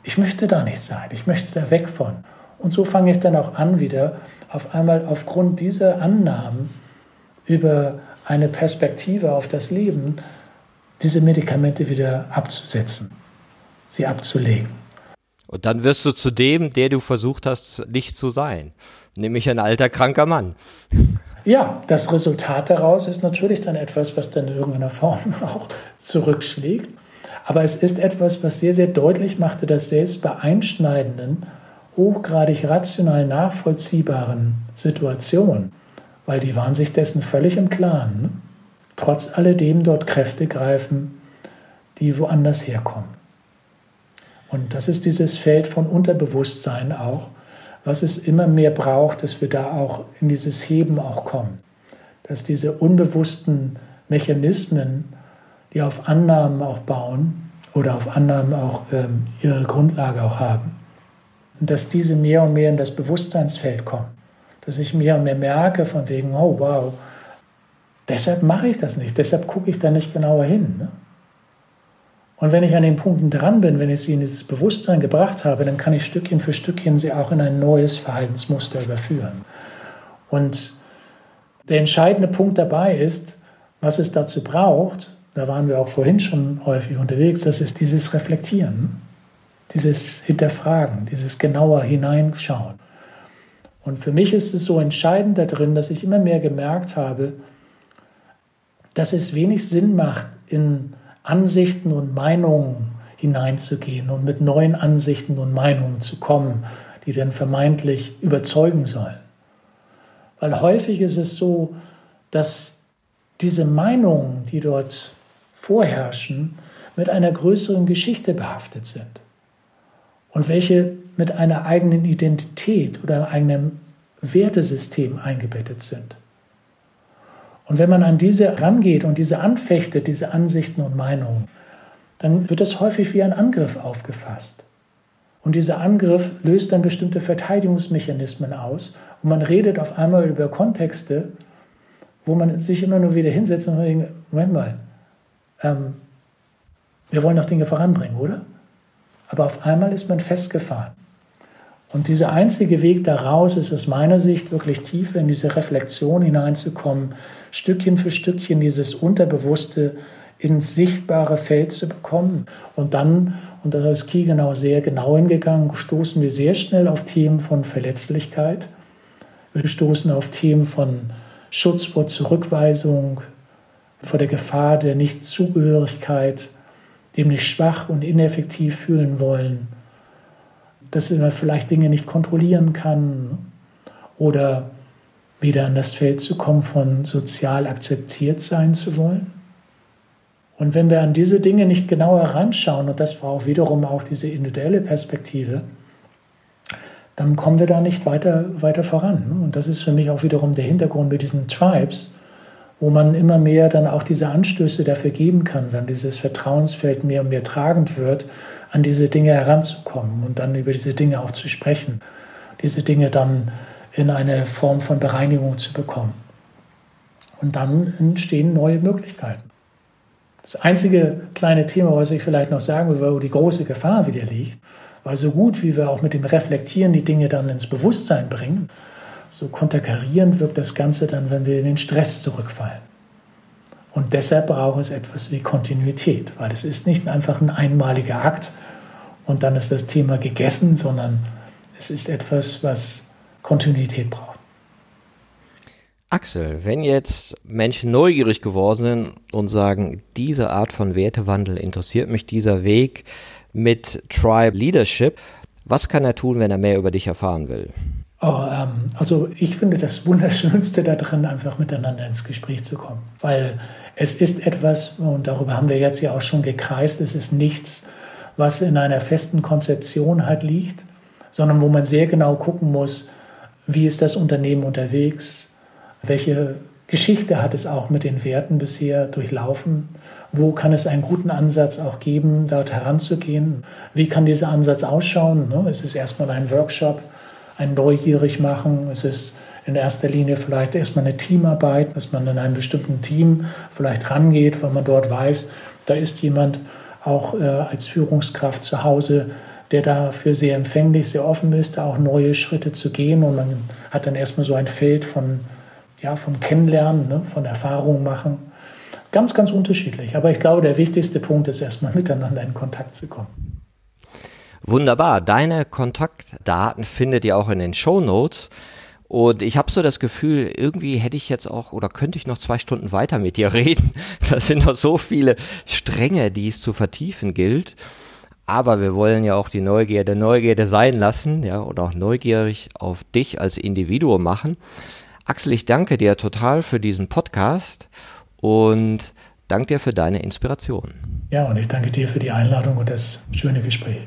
Ich möchte da nicht sein. Ich möchte da weg von. Und so fange ich dann auch an, wieder auf einmal aufgrund dieser Annahmen über eine Perspektive auf das Leben, diese Medikamente wieder abzusetzen, sie abzulegen. Und dann wirst du zu dem, der du versucht hast, nicht zu sein, nämlich ein alter, kranker Mann. Ja, das Resultat daraus ist natürlich dann etwas, was dann in irgendeiner Form auch zurückschlägt. Aber es ist etwas, was sehr, sehr deutlich machte, dass selbst bei einschneidenden, hochgradig rational nachvollziehbaren Situationen, weil die waren sich dessen völlig im Klaren, ne? Trotz alledem dort Kräfte greifen, die woanders herkommen. Und das ist dieses Feld von Unterbewusstsein auch, was es immer mehr braucht, dass wir da auch in dieses Heben auch kommen. Dass diese unbewussten Mechanismen, die auf Annahmen auch bauen oder auf Annahmen auch ähm, ihre Grundlage auch haben, dass diese mehr und mehr in das Bewusstseinsfeld kommen. Dass ich mehr und mehr merke von wegen, oh wow, deshalb mache ich das nicht, deshalb gucke ich da nicht genauer hin. Ne? Und wenn ich an den Punkten dran bin, wenn ich sie in dieses Bewusstsein gebracht habe, dann kann ich Stückchen für Stückchen sie auch in ein neues Verhaltensmuster überführen. Und der entscheidende Punkt dabei ist, was es dazu braucht, da waren wir auch vorhin schon häufig unterwegs, das ist dieses Reflektieren, dieses Hinterfragen, dieses genauer Hineinschauen. Und für mich ist es so entscheidend da drin, dass ich immer mehr gemerkt habe, dass es wenig Sinn macht, in Ansichten und Meinungen hineinzugehen und mit neuen Ansichten und Meinungen zu kommen, die dann vermeintlich überzeugen sollen. Weil häufig ist es so, dass diese Meinungen, die dort vorherrschen, mit einer größeren Geschichte behaftet sind und welche mit einer eigenen Identität oder eigenem Wertesystem eingebettet sind. Und wenn man an diese rangeht und diese anfechtet, diese Ansichten und Meinungen, dann wird das häufig wie ein Angriff aufgefasst. Und dieser Angriff löst dann bestimmte Verteidigungsmechanismen aus und man redet auf einmal über Kontexte, wo man sich immer nur wieder hinsetzt und denkt, Moment mal, ähm, wir wollen doch Dinge voranbringen, oder? Aber auf einmal ist man festgefahren. Und dieser einzige Weg daraus ist aus meiner Sicht wirklich tiefer in diese Reflexion hineinzukommen, Stückchen für Stückchen dieses Unterbewusste ins sichtbare Feld zu bekommen. Und dann, und da ist Key genau sehr genau hingegangen, stoßen wir sehr schnell auf Themen von Verletzlichkeit. Wir stoßen auf Themen von Schutz vor Zurückweisung, vor der Gefahr der Nichtzugehörigkeit, dem nicht schwach und ineffektiv fühlen wollen, dass man vielleicht Dinge nicht kontrollieren kann oder wieder an das Feld zu kommen von sozial akzeptiert sein zu wollen. Und wenn wir an diese Dinge nicht genauer heranschauen, und das braucht wiederum auch diese individuelle Perspektive, dann kommen wir da nicht weiter, weiter voran. Und das ist für mich auch wiederum der Hintergrund mit diesen Tribes, wo man immer mehr dann auch diese Anstöße dafür geben kann, wenn dieses Vertrauensfeld mehr und mehr tragend wird, an diese Dinge heranzukommen und dann über diese Dinge auch zu sprechen, diese Dinge dann in eine Form von Bereinigung zu bekommen. Und dann entstehen neue Möglichkeiten. Das einzige kleine Thema, was ich vielleicht noch sagen will, wo die große Gefahr wieder liegt, weil so gut wie wir auch mit dem Reflektieren die Dinge dann ins Bewusstsein bringen, so konterkarierend wirkt das Ganze dann, wenn wir in den Stress zurückfallen. Und deshalb braucht es etwas wie Kontinuität, weil es ist nicht einfach ein einmaliger Akt und dann ist das Thema gegessen, sondern es ist etwas, was Kontinuität braucht. Axel, wenn jetzt Menschen neugierig geworden sind und sagen, diese Art von Wertewandel interessiert mich, dieser Weg mit Tribe Leadership, was kann er tun, wenn er mehr über dich erfahren will? Ähm, also ich finde das Wunderschönste darin, einfach miteinander ins Gespräch zu kommen. Weil es ist etwas, und darüber haben wir jetzt ja auch schon gekreist, es ist nichts, was in einer festen Konzeption halt liegt, sondern wo man sehr genau gucken muss, wie ist das Unternehmen unterwegs, welche Geschichte hat es auch mit den Werten bisher durchlaufen, wo kann es einen guten Ansatz auch geben, dort heranzugehen, wie kann dieser Ansatz ausschauen. Ne? Es ist erstmal ein Workshop, ein Neugierig machen. Es ist in erster Linie vielleicht erstmal eine Teamarbeit, dass man in einem bestimmten Team vielleicht rangeht, weil man dort weiß, da ist jemand auch äh, als Führungskraft zu Hause, der dafür sehr empfänglich, sehr offen ist, da auch neue Schritte zu gehen. Und man hat dann erstmal so ein Feld von, ja, von Kennenlernen, ne, von Erfahrungen machen. Ganz, ganz unterschiedlich. Aber ich glaube, der wichtigste Punkt ist erstmal miteinander in Kontakt zu kommen. Wunderbar. Deine Kontaktdaten findet ihr auch in den Show Notes. Und ich habe so das Gefühl, irgendwie hätte ich jetzt auch oder könnte ich noch zwei Stunden weiter mit dir reden. Da sind noch so viele Stränge, die es zu vertiefen gilt. Aber wir wollen ja auch die Neugierde Neugierde sein lassen, ja, und auch neugierig auf dich als Individuum machen. Axel, ich danke dir total für diesen Podcast und danke dir für deine Inspiration. Ja, und ich danke dir für die Einladung und das schöne Gespräch.